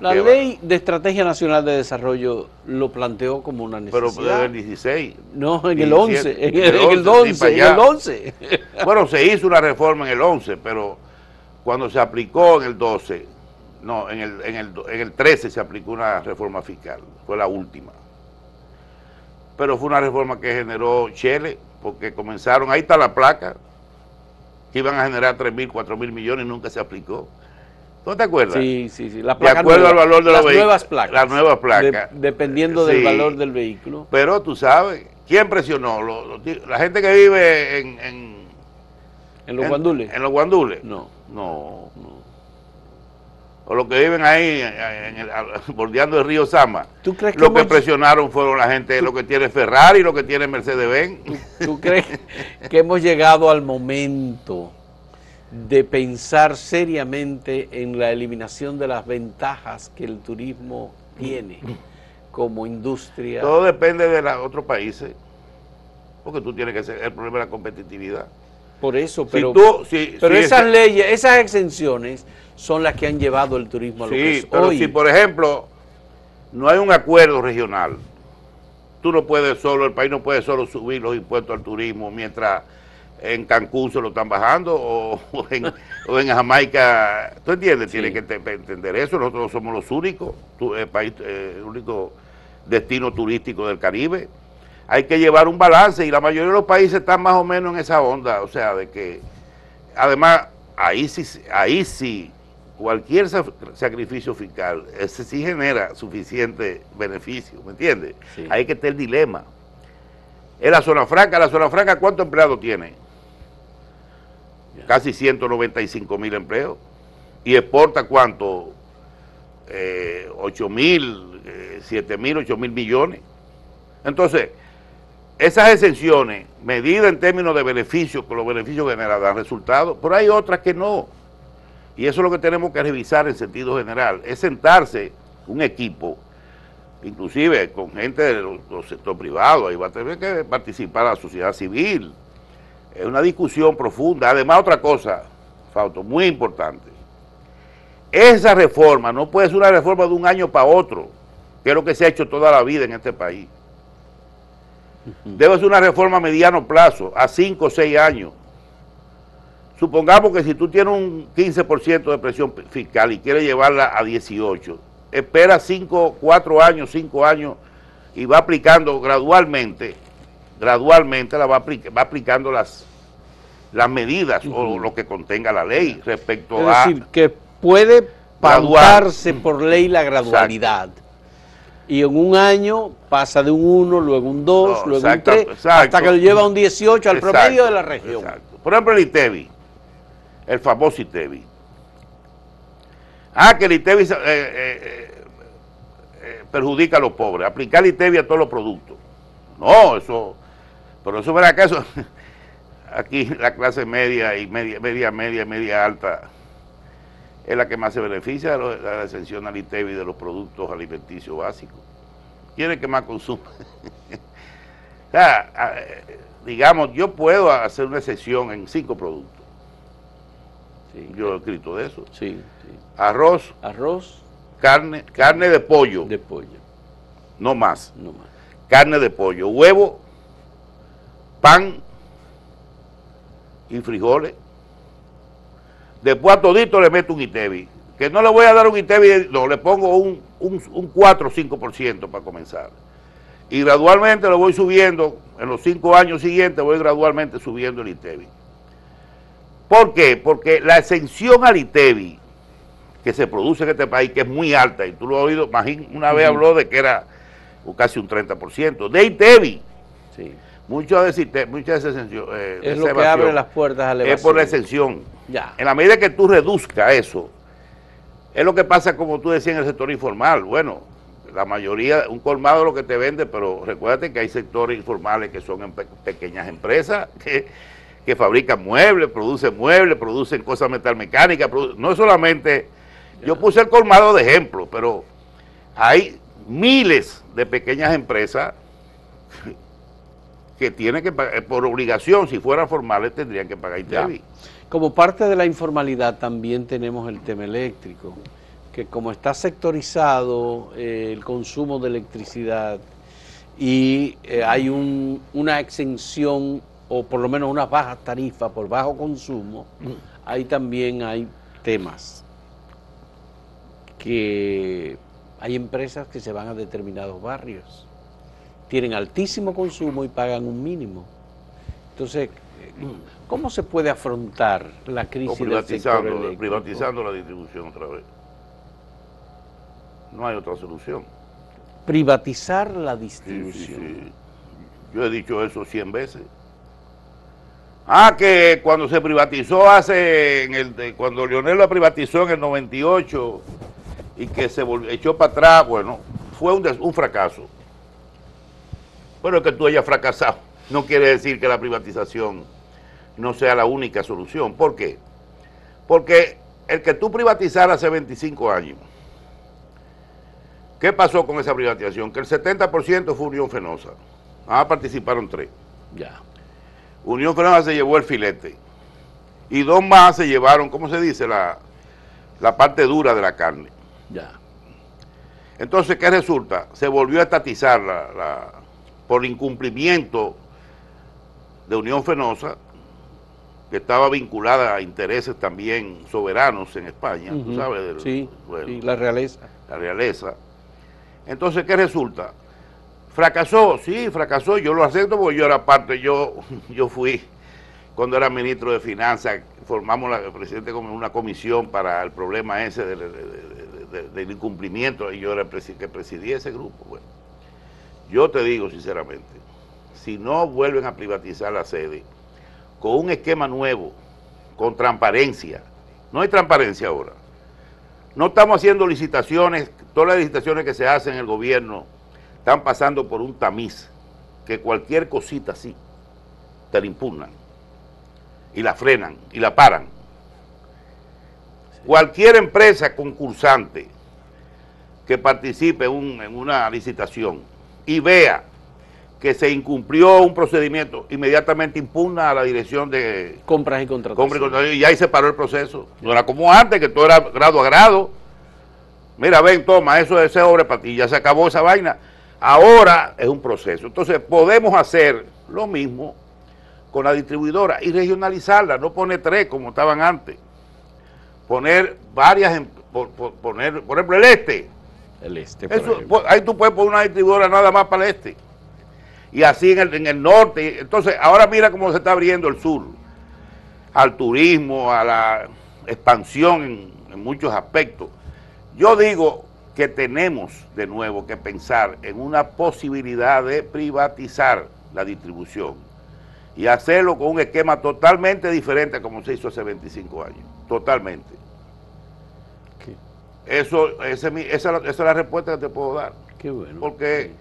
La va- ley de Estrategia Nacional de Desarrollo lo planteó como una Pero necesidad. desde el 16. no, en el 17, 11, en el, en el 11, 11, sí, para en el allá. 11. (laughs) Bueno, se hizo una reforma en el 11, pero cuando se aplicó en el 12, no, en el, en el, en el 13 se aplicó una reforma fiscal, fue la última. Pero fue una reforma que generó Chile, porque comenzaron, ahí está la placa, que iban a generar 3 mil, 4 mil millones y nunca se aplicó. ¿No te acuerdas? Sí, sí, sí. La De placa acuerdo nueva, al valor de los las nuevas placas. Las nuevas placas. De- dependiendo del valor del vehículo. Pero tú sabes, ¿quién presionó? La gente que vive en... en En los en- guandules. En los guandules. No, No. no. o los que viven ahí en el- (laughs) bordeando el río Sama. ¿Tú crees que Lo que hemos- presionaron fueron la gente, lo que tiene Ferrari, lo que tiene Mercedes-Benz. ¿Tú crees que hemos llegado al momento de pensar seriamente en la eliminación de las ventajas que el turismo tiene como industria? Todo depende de los otros países, porque tú tienes que ser el problema de la competitividad. Por eso, Si pero, tú- si- pero si esas leyes, esas exenciones son las que han llevado el turismo a lo que Sí, es pero hoy. si por ejemplo no hay un acuerdo regional, tú no puedes solo, el país no puede solo subir los impuestos al turismo mientras en Cancún se lo están bajando o, (laughs) o en, o en Jamaica. ¿Tú entiendes? Sí. Tienes que te- entender eso. Nosotros no somos los únicos, tu- el país, eh, el único destino turístico del Caribe. Hay que llevar un balance y la mayoría de los países están más o menos en esa onda. O sea, de que además ahí sí, ahí sí, cualquier sacrificio fiscal, ese sí genera suficiente beneficio, ¿me entiendes? Ahí que está el dilema. En la zona franca, la zona franca, ¿cuántos empleados tiene? Casi 195 mil empleos. ¿Y exporta cuánto? Eh, 8 mil, 7 eh, mil, 8 mil millones. Entonces, esas exenciones, medidas en términos de beneficios, con los beneficios generales, dan resultados, pero hay otras que no. Y eso es lo que tenemos que revisar en sentido general, es sentarse un equipo, inclusive con gente del, sector privado, ahí va a tener que participar la sociedad civil. Es una discusión profunda. Además, otra cosa, Fausto, muy importante. Esa reforma no puede ser una reforma de un año para otro, que es lo que se ha hecho toda la vida en este país. Debe ser una reforma a mediano plazo, a 5 o 6 años. Supongamos que si tú tienes un 15% de presión fiscal y quieres llevarla a 18, espera 5, 4 años, 5 años y va aplicando gradualmente, gradualmente la va, va aplicando las, las medidas o lo que contenga la ley respecto a... Es decir, que puede pautarse por ley la gradualidad. Y en un año pasa de un 1, luego un 2, luego un 3, hasta que lo lleva a un 18 al promedio de la región. Por ejemplo, el ITEVI, el famoso ITEVI. Ah, que el ITEVI eh, eh, eh, perjudica a los pobres, aplicar el ITEVI a todos los productos. No, eso, pero eso verá que eso, aquí la clase media y media, media, media, media alta es la que más se beneficia de la exención al ITEVI de los productos alimenticios básicos. ¿Quién es que más consume? (laughs) o sea, digamos, yo puedo hacer una excepción en cinco productos. yo he escrito de eso. Sí, Arroz. Arroz. Carne, carne de pollo. De pollo. No más. No más. Carne de pollo. Huevo, pan y frijoles Después a todito le meto un ITEVI. Que no le voy a dar un ITEVI, no, le pongo un, un, 4 o 5% para comenzar. Y gradualmente lo voy subiendo, en los cinco años siguientes voy gradualmente subiendo el ITEVI. ¿Por qué? Porque la exención al ITEVI que se produce en este país, que es muy alta, y tú lo has oído, Magín una vez habló de que era casi un 30%, de ITEVI. Sí. Muchas de, muchas de eh, es lo que abre las puertas a la Es por la exención. Ya. En la medida que tú reduzcas eso, es lo que pasa como tú decías en el sector informal. Bueno, la mayoría, un colmado lo que te vende, pero recuérdate que hay sectores informales que son pequeñas empresas (laughs) que, que, fabrican muebles, producen muebles, producen cosas metalmecánicas, no solamente, yo puse el colmado de ejemplo, pero hay miles de pequeñas empresas que tiene que pagar, por obligación, si fueran formales, tendrían que pagar ITEVI. Como parte de la informalidad también tenemos el tema eléctrico, que como está sectorizado eh, el consumo de electricidad y eh, hay una exención o por lo menos una baja tarifa por bajo consumo, ahí también hay temas que hay empresas que se van a determinados barrios tienen altísimo consumo y pagan un mínimo. Entonces, ¿cómo se puede afrontar la crisis privatizando, del Privatizando la distribución otra vez. No hay otra solución. Privatizar la distribución. Yo he dicho eso 100 veces. Ah, que cuando se privatizó hace, en el, cuando Leonel la privatizó en el 98 y que se echó para atrás, bueno, fue un, un fracaso. Bueno, que tú hayas fracasado no quiere decir que la privatización no sea la única solución. ¿Por qué? Porque el que tú privatizaras hace 25 años, ¿qué pasó con esa privatización? Que el 70% fue Unión Fenosa. Ah, participaron tres. Ya. Unión Fenosa se llevó el filete. Y dos más se llevaron, ¿cómo se dice? La, la parte dura de la carne. Ya. Entonces, ¿qué resulta? Se volvió a estatizar la por incumplimiento de Unión Fenosa, que estaba vinculada a intereses también soberanos en España, tú sabes. sí, la realeza. La realeza. Entonces, ¿qué resulta? Fracasó, sí, fracasó, yo lo acepto porque yo era parte, yo, (laughs) yo fui cuando era ministro de Finanzas, formamos la, el presidente como una comisión para el problema ese del incumplimiento, y yo era el que presidía ese grupo. Bueno, yo te digo sinceramente, si no vuelven a privatizar la sede, con un esquema nuevo, con transparencia, no hay transparencia ahora. No estamos haciendo licitaciones, todas las licitaciones que se hacen en el gobierno están pasando por un tamiz, que cualquier cosita así te la impugnan y la frenan y la paran. Cualquier empresa concursante que participe en una licitación y vea que se incumplió un procedimiento, inmediatamente impugna a la dirección de compras y contrataciones. y ahí se paró el proceso. No era como antes, que todo era grado a grado. Mira, ven, toma, eso es obra para ti, ya se acabó esa vaina. Ahora es un proceso. Entonces podemos hacer lo mismo con la distribuidora y regionalizarla, no poner tres como estaban antes. Poner varias, poner, por ejemplo, el este. El este. ahí tú puedes poner una distribuidora nada más para el este y así en el, en el norte. Entonces, ahora mira cómo se está abriendo el sur al turismo, a la expansión en, en muchos aspectos. Yo digo que tenemos de nuevo que pensar en una posibilidad de privatizar la distribución y hacerlo con un esquema totalmente diferente a como se hizo hace 25 años, totalmente. Eso, esa, esa, es la respuesta que te puedo dar. Qué bueno. Porque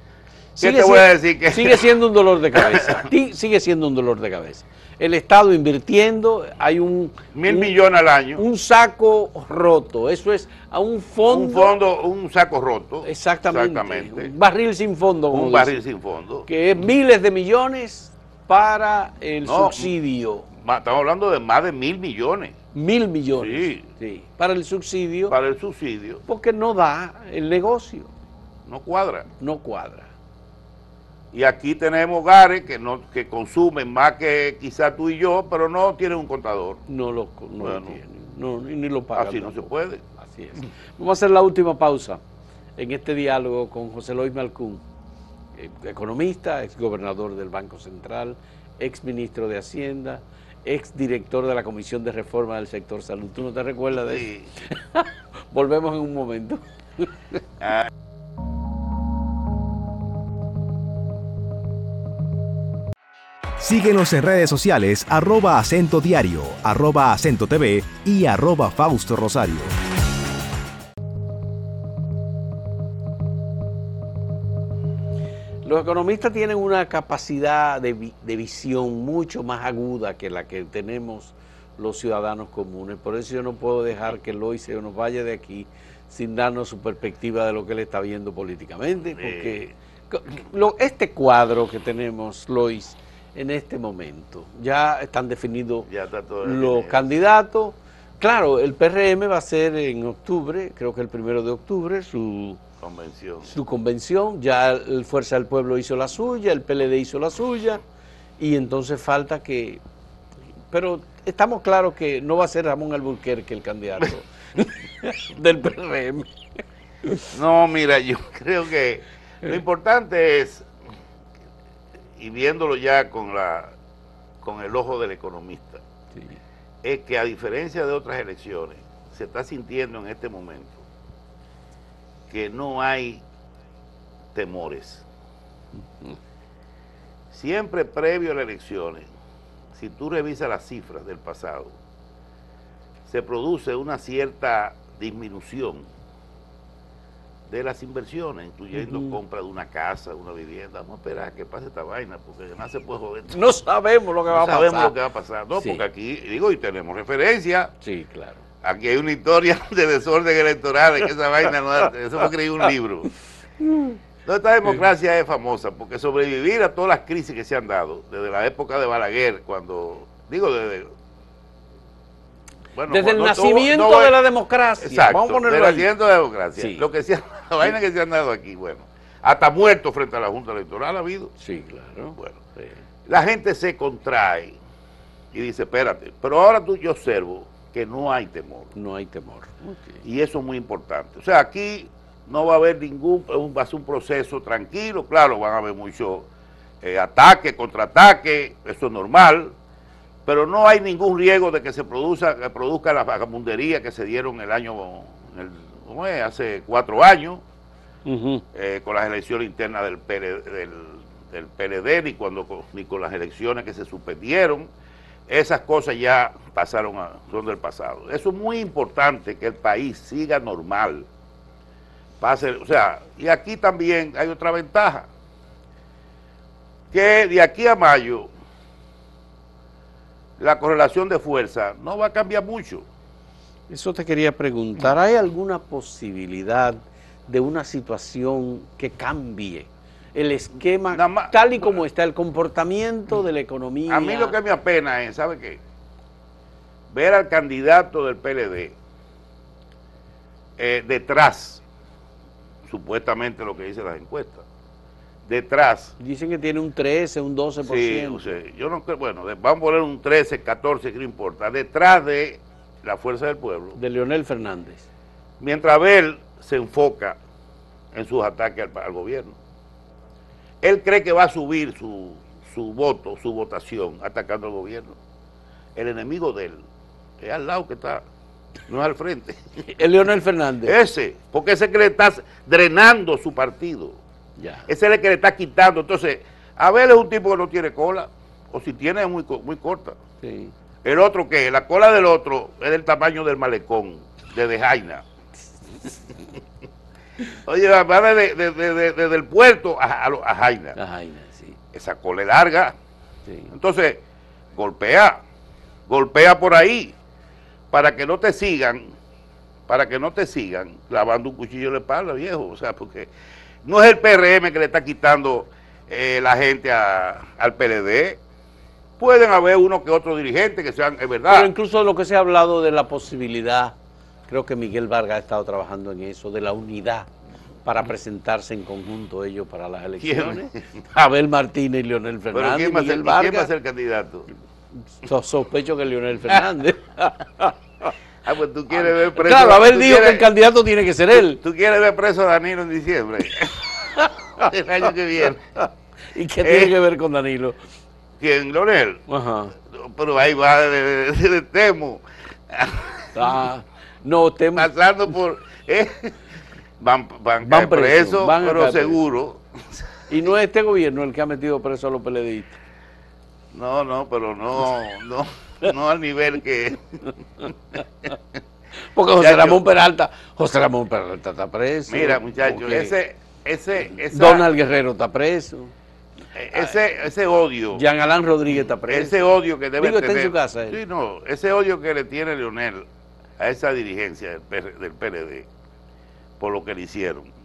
sigue, voy a decir? Que... Sigue (laughs) siendo un dolor de cabeza. sigue siendo un dolor de cabeza. El Estado invirtiendo, hay un... Mil millones al año. Un saco roto. Eso es a un fondo... Un fondo, un saco roto. Exactamente. Un barril sin fondo. un barril sin fondo. Que es miles de millones para el subsidio. Estamos hablando de más de mil millones. Mil millones. sí. Para el subsidio. Para el subsidio. Porque no da el negocio. No cuadra. No cuadra. Y aquí tenemos hogares que no que consumen más que quizá tú y yo, pero no tienen un contador. No lo, no tienen, ni lo pagan. Así no se puede. Así es. Vamos a hacer la última pausa en este diálogo con José Luis Malcún, eh, economista, ex gobernador del Banco Central, ex ministro de Hacienda, ex director de la Comisión de Reforma del Sector Salud. ¿Tú no te recuerdas de sí. eso? (laughs) Volvemos en un momento. (laughs) ah. Síguenos en redes sociales arroba acento diario, arroba acento TV y arroba Fausto Rosario. Los economistas tienen una capacidad de, visión mucho más aguda que la que tenemos los ciudadanos comunes. Por eso yo no puedo dejar que Lois se nos vaya de aquí sin darnos su perspectiva de lo que él está viendo políticamente. Porque este cuadro que tenemos, Lois, en este momento. Ya están definidos los candidatos. Claro, el PRM va a ser en octubre, creo que el primero de octubre, su convención. Su convención. Ya el Fuerza del Pueblo hizo la suya, el PLD hizo la suya, y entonces falta que... Pero estamos claros que no va a ser Ramón Alburquerque el candidato (laughs) del PRM. No, mira, yo (laughs) creo que lo importante es y viéndolo ya con, la, con el ojo del economista, es que a diferencia de otras elecciones, se está sintiendo en este momento que no hay temores. Siempre previo a las elecciones, si tú revisas las cifras del pasado, se produce una cierta disminución de las inversiones, incluyendo compra de una casa, una vivienda. Vamos a esperar a que pase esta vaina, porque no se puede joder. No sabemos lo que va a pasar. No sabemos lo que va a pasar. No, porque aquí, digo, y tenemos referencia. Sí, claro. Aquí hay una historia (laughs) de desorden electoral, de que esa vaina no eso fue creído un libro. Entonces, esta democracia es famosa porque sobrevivir a todas las crisis que se han dado, desde la época de Balaguer, cuando, digo, desde desde el nacimiento de la democracia. Exacto, Vamos a ponerlo el nacimiento de la democracia. Lo que sea, (laughs) la vaina que se han dado aquí, bueno. Hasta muerto frente a la Junta Electoral ha habido. Sí, claro. Bueno, la gente se contrae y dice, espérate, pero ahora tú yo observo que no hay temor. No hay temor. Y eso es muy importante. O sea, aquí no va a haber ningún, va a ser un proceso tranquilo, claro, van a haber muchos eh, ataques, contraataques, eso es normal, pero no hay ningún riesgo de que se produzca, que produzca la vagabundería que se dieron el año, el, ¿cómo es? hace cuatro años, eh, con las elecciones internas del, PLD, del, del PLD, ni, cuando, ni con las elecciones que se suspendieron. Esas cosas ya pasaron a, son del pasado. Eso es muy importante que el país siga normal. Pase, o sea, y aquí también hay otra ventaja, que de aquí a mayo la correlación de fuerza no va a cambiar mucho. Eso te quería preguntar, ¿hay alguna posibilidad de una situación que cambie el esquema tal y como está el comportamiento de la economía? A mí lo que me apena es, ¿sabe qué? Ver al candidato del PLD eh, detrás, supuestamente lo que dicen las encuestas, detrás. Dicen que tiene un 13, un 12%. Sí, o sea, yo no creo, bueno, vamos a poner un 13, 14, que no importa, detrás de la fuerza del pueblo. De Leonel Fernández. Mientras Abel se enfoca en sus ataques al, gobierno. Él cree que va a subir su, su voto, su votación, atacando al gobierno. El enemigo de él es al lado que está, no es al frente. (laughs) El Leonel Fernández. Ese, porque ese que le está drenando su partido. Ese es el que le está quitando. Entonces, Abel es un tipo que no tiene cola, o si tiene es muy, muy corta. El otro que, la cola del otro es del tamaño del malecón, de Jaina. (laughs) Oye, va desde, desde, el puerto a, a, Jaina. A Jaina, sí. Esa cola es larga. Entonces, golpea, golpea por ahí, para que no te sigan, para que no te sigan clavando un cuchillo en la espalda, viejo. O sea, porque no es el PRM que le está quitando eh, la gente al PLD. Pueden haber uno que otro dirigente que sean, es verdad. Pero incluso lo que se ha hablado de la posibilidad, creo que Miguel Vargas ha estado trabajando en eso, de la unidad para presentarse en conjunto ellos para las elecciones. Abel Martínez y Leonel Fernández. ¿Pero quién va, Miguel Vargas, ¿quién va a ser candidato? Sospecho que Leonel Fernández. (laughs) Ah, pues tú quieres ver preso. Claro, Abel dijo que el candidato tiene que ser él. Tú quieres ver preso a Danilo en diciembre. (laughs) el año que viene. ¿Y qué tiene eh, que ver con Danilo? ¿Quién? Leonel. Ajá. Pero ahí va de, Temo. Ah, no, Temo. Pasando por. (laughs) Eh, van, van, van presos, pero seguro. Y no es este gobierno el que ha metido preso a los PLDistas. No, no, pero no, no no al nivel que... (laughs) Porque José Ramón Peralta, José Ramón Peralta está preso. Mira, muchachos, ese, ese, Donald Guerrero está preso. E, ese, ese odio. Jean Alain Rodríguez está preso. Ese odio que debe Digo, está en su casa. Sí, no, ese odio que le tiene Leonel a esa dirigencia del, del PLD por lo que le hicieron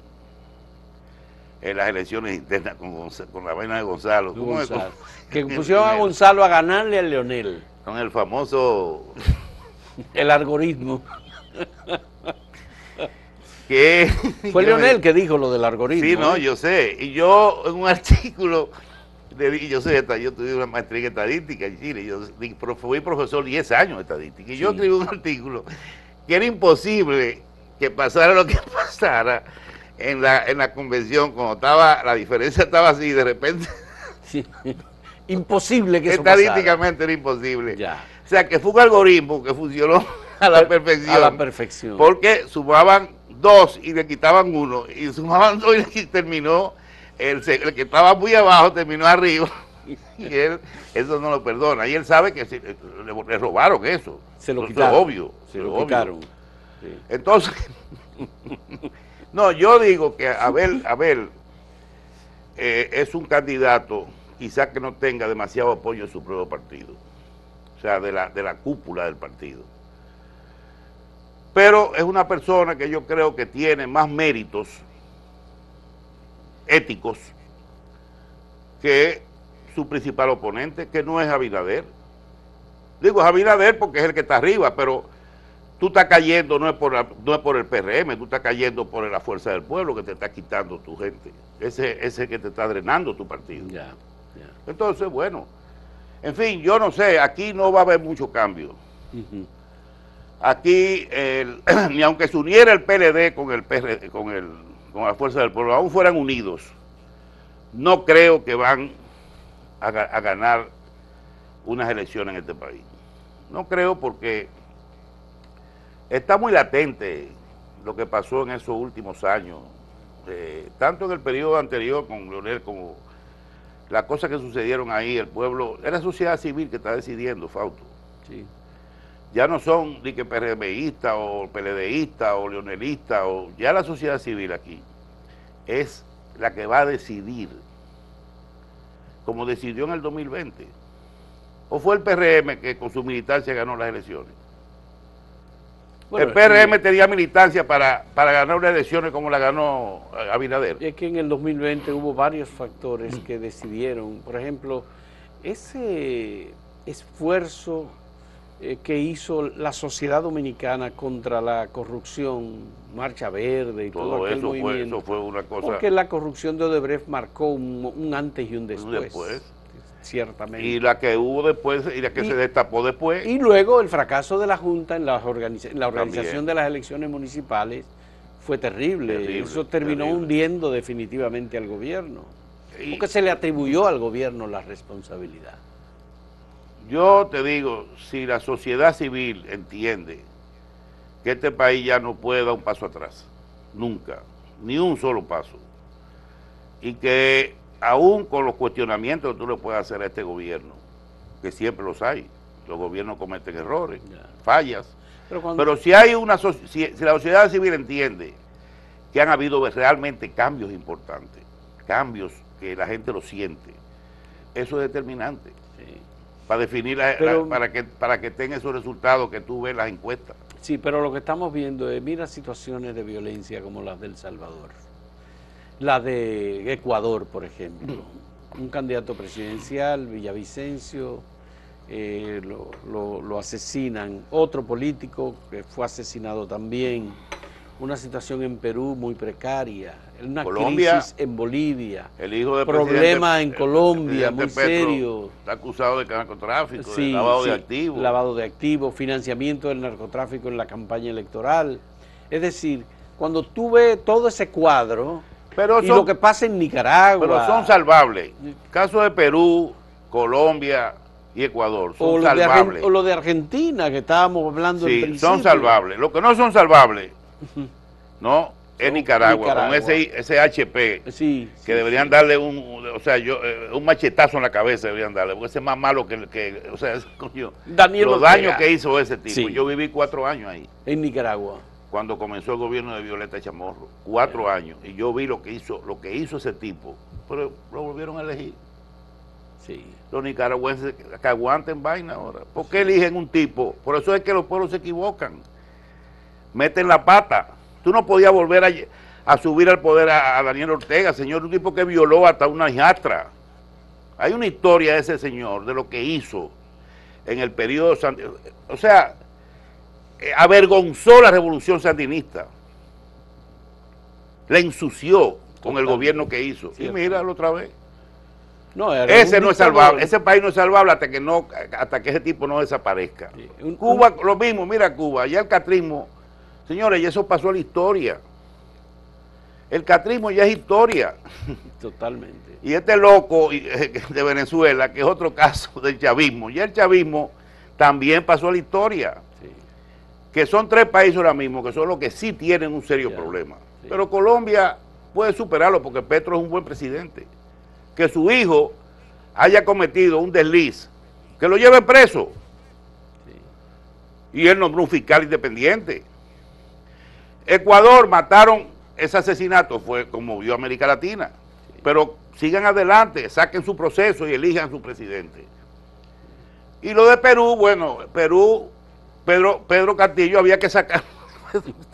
en las elecciones internas con, con la vaina de Gonzalo. Gonzalo. (laughs) que pusieron a Gonzalo a ganarle a Leonel. Con el famoso... (laughs) el algoritmo. (laughs) que Fue Leonel que dijo lo del algoritmo. Sí, no, ¿eh? yo sé. Y yo en un artículo, yo sé, yo tuve una maestría en estadística en Chile, yo fui profesor 10 años de estadística, y yo escribí un artículo que era imposible que pasara lo que (laughs) pasara en la, en la convención, cuando estaba, la diferencia estaba así, de repente... Sí imposible que eso Estadísticamente era imposible. Ya. O sea, que fue un algoritmo que funcionó (laughs) a la perfección. A la perfección. Porque sumaban dos y le quitaban uno. Y sumaban dos y (laughs) terminó, el, el que estaba muy abajo terminó arriba. Y él eso no lo perdona. Y él sabe que le, robaron eso. Se lo quitaron. obvio. Se lo quitaron. Entonces, (laughs) no, yo digo que Abel, Abel eh, es un candidato quizás que no tenga demasiado apoyo en su propio partido, o sea, de la, de la cúpula del partido. Pero es una persona que yo creo que tiene más méritos éticos que su principal oponente, que no es Abinader. Digo, es Abinader porque es el que está arriba, pero tú estás cayendo no es por, no es por el PRM, tú estás cayendo por la fuerza del pueblo que te está quitando tu gente. Ese, ese que te está drenando tu partido. Entonces, bueno, en fin, yo no sé, aquí no va a haber mucho cambio. Aquí, (clears throat) ni aunque se uniera el PLD con, el con, el, con la Fuerza del Pueblo, aún fueran unidos, no creo que van a, ganar unas elecciones en este país. No creo porque está muy latente lo que pasó en esos últimos años, eh, tanto en el periodo anterior con Leonel como las cosas que sucedieron ahí, el pueblo, es la sociedad civil que está decidiendo, Fausto. Sí. Ya no son ni que PRMistas o PLDistas o leonelistas, o, ya la sociedad civil aquí es la que va a decidir, como decidió en el 2020. ¿O fue el PRM que con su militancia ganó las elecciones? el PRM tenía militancia para, para ganar unas elecciones como la ganó Abinader. Es que en el 2020 hubo varios factores que decidieron, por ejemplo, ese esfuerzo eh, que hizo la sociedad dominicana contra la corrupción, Marcha Verde y todo, aquel eso movimiento. Fue, eso fue una cosa... Porque la corrupción de Odebrecht marcó un, antes y un después. después. Ciertamente. Y la que hubo después y la que se destapó después. Y luego el fracaso de la Junta en la, la organización de las elecciones municipales fue terrible. Eso terminó hundiendo definitivamente al gobierno. porque se le atribuyó al gobierno la responsabilidad. Yo te digo, si la sociedad civil entiende que este país ya no puede dar un paso atrás, nunca, ni un solo paso, y que aún con los cuestionamientos que tú le puedes hacer a este gobierno, que siempre los hay, los gobiernos cometen errores, fallas, pero, si hay una si, la sociedad civil entiende que han habido realmente cambios importantes, cambios que la gente lo siente, eso es determinante para definir, para, que, para que tenga esos resultados que tú ves las encuestas. Sí, pero lo que estamos viendo es, mira situaciones de violencia como las del Salvador, la de Ecuador, por ejemplo. (clears throat) Un candidato presidencial, Villavicencio, eh, lo, lo, asesinan. Otro político que fue asesinado también. Una situación en Perú muy precaria una crisis en Bolivia, el hijo de problema en Colombia, muy serio. Está acusado de narcotráfico, de lavado de activos. Lavado de activos, financiamiento del narcotráfico en la campaña electoral. Es decir, cuando tú ves todo ese cuadro pero y lo que pasa en Nicaragua. Pero son salvables. Caso de Perú, Colombia y Ecuador son salvables. o lo de Argentina, que estábamos hablando Sí, son salvables. Lo que no son salvables, ¿no? es Nicaragua, con ese, ese HP, que deberían darle un, o sea, yo, eh, un machetazo en la cabeza deberían darle, porque ese es más malo que, que o sea, (laughs) coño, los daños que hizo ese tipo. Yo viví cuatro años ahí. En Nicaragua. Cuando comenzó el gobierno de Violeta Chamorro, cuatro años, y yo vi lo que hizo, lo que hizo ese tipo, pero lo volvieron a elegir. Sí. Los nicaragüenses que aguanten vaina ahora. ¿Por qué eligen un tipo? Por eso es que los pueblos se equivocan. Meten la pata Tú no podías volver a, subir al poder a, Daniel Ortega, señor, un tipo que violó hasta una hijastra. Hay una historia de ese señor, de lo que hizo en el periodo... O sea, eh, avergonzó la revolución sandinista. La ensució con el gobierno que hizo. Y míralo otra vez. No, ese no es salvable, ese país no es salvable hasta que no, hasta que ese tipo no desaparezca. Cuba, lo mismo, mira Cuba, ya el catrismo Señores, y eso pasó a la historia. El catrismo ya es historia. (laughs) Totalmente. Y este loco (laughs) de Venezuela, que es otro caso (laughs) del chavismo, y el chavismo también pasó a la historia. Que son tres países ahora mismo que son los que sí tienen un serio problema. Pero Colombia puede superarlo porque Petro es un buen presidente. Que su hijo haya cometido un desliz, que lo lleve preso. Y él nombró un fiscal independiente Ecuador mataron ese asesinato, fue como vio América Latina. Pero sigan adelante, saquen su proceso y elijan su presidente. Y lo de Perú, bueno, Perú, Pedro, Pedro Castillo había que sacar. (laughs)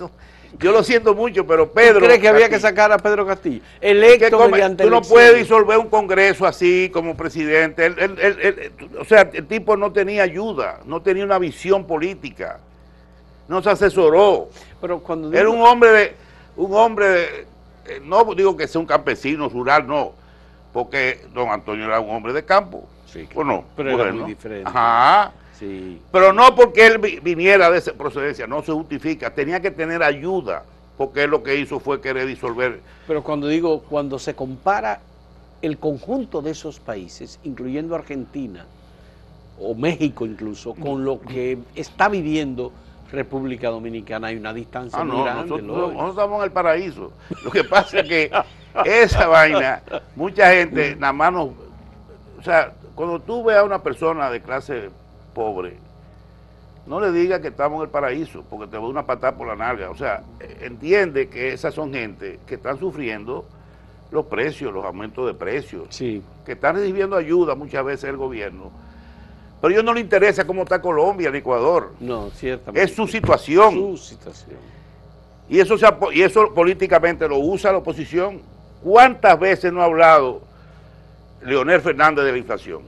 Yo lo siento mucho, pero Pedro. ¿Cree que había que sacar a Pedro Castillo? Electo Tú no puedes disolver un congreso así como presidente. o sea, el tipo no tenía ayuda, no tenía una visión política no se asesoró. Pero cuando Era un hombre de, un hombre de, eh, no digo que sea un campesino rural, no, porque don Antonio era un hombre de campo. Sí, ¿O no? Pero era muy diferente. Ajá. Sí. Pero no porque él viniera de esa procedencia, no se justifica, tenía que tener ayuda, porque él lo que hizo fue querer disolver. Pero cuando digo, cuando se compara el conjunto de esos países, incluyendo Argentina, o México incluso, con lo que está viviendo República Dominicana. Hay una distancia Ah, muy no, grande. nosotros, nosotros estamos en el paraíso. Lo que pasa es que esa vaina, mucha gente nada más nos... O sea, cuando tú ves a una persona de clase pobre, no le digas que estamos en el paraíso, porque te va una patada por la nalga. O sea, entiende que esas son gente que están sufriendo los precios, los aumentos de precios, Sí, que están recibiendo ayuda muchas veces del gobierno. Pero a ellos no les interesa cómo está Colombia, ni Ecuador. no, ciertamente. Es su situación. Su situación. Y eso, se y eso políticamente lo usa la oposición. ¿Cuántas veces no ha hablado Leonel Fernández de la inflación?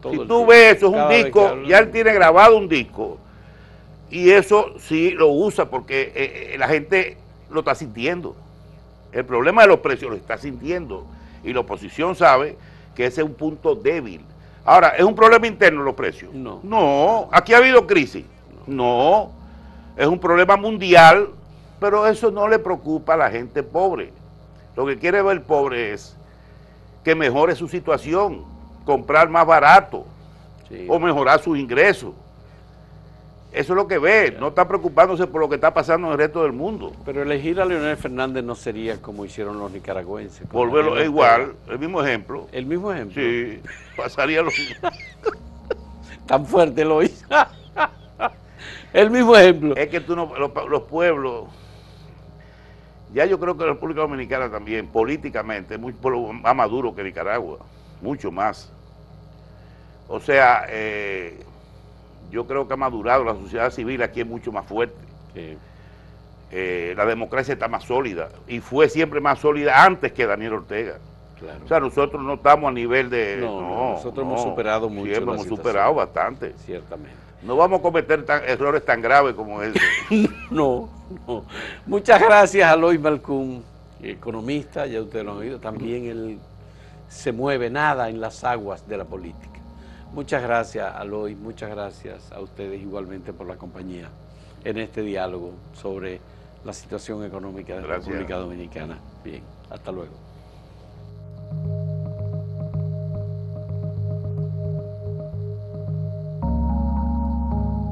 Todo si el tú ves eso, es un disco, ya él tiene grabado un disco. Y eso sí lo usa porque eh, eh, la gente lo está sintiendo. El problema de los precios lo está sintiendo. Y la oposición sabe que ese es un punto débil. Ahora, ¿es un problema interno los precios? No. No, aquí ha habido crisis. No, es un problema mundial, pero eso no le preocupa a la gente pobre. Lo que quiere ver el pobre es que mejore su situación, comprar más barato Sí. o mejorar sus ingresos. Eso es lo que ve, no está preocupándose por lo que está pasando en el resto del mundo. Pero elegir a Leonel Fernández no sería como hicieron los nicaragüenses. Volverlo igual, el mismo ejemplo. El mismo ejemplo. Sí, pasaría lo mismo. (laughs) Tan fuerte lo hizo. (laughs) el mismo ejemplo. Es que tú no, los, los pueblos, ya yo creo que la República Dominicana también, políticamente, es mucho más maduro que Nicaragua, mucho más. O sea, eh, yo creo que ha madurado, la sociedad civil aquí es mucho más fuerte. Sí. Eh, la democracia está más sólida y fue siempre más sólida antes que Daniel Ortega. Claro. O sea, nosotros no estamos a nivel de... No, no, nosotros hemos superado mucho Siempre hemos situación. superado bastante. Ciertamente. No vamos a cometer tan- errores tan graves como ese. (laughs) No, no. Muchas gracias a Lois Malcún, economista, ya ustedes lo han oído. También él se mueve nada en las aguas de la política. Muchas gracias a Lois, muchas gracias a ustedes igualmente por la compañía en este diálogo sobre la situación económica de la. República Dominicana. Bien, hasta luego.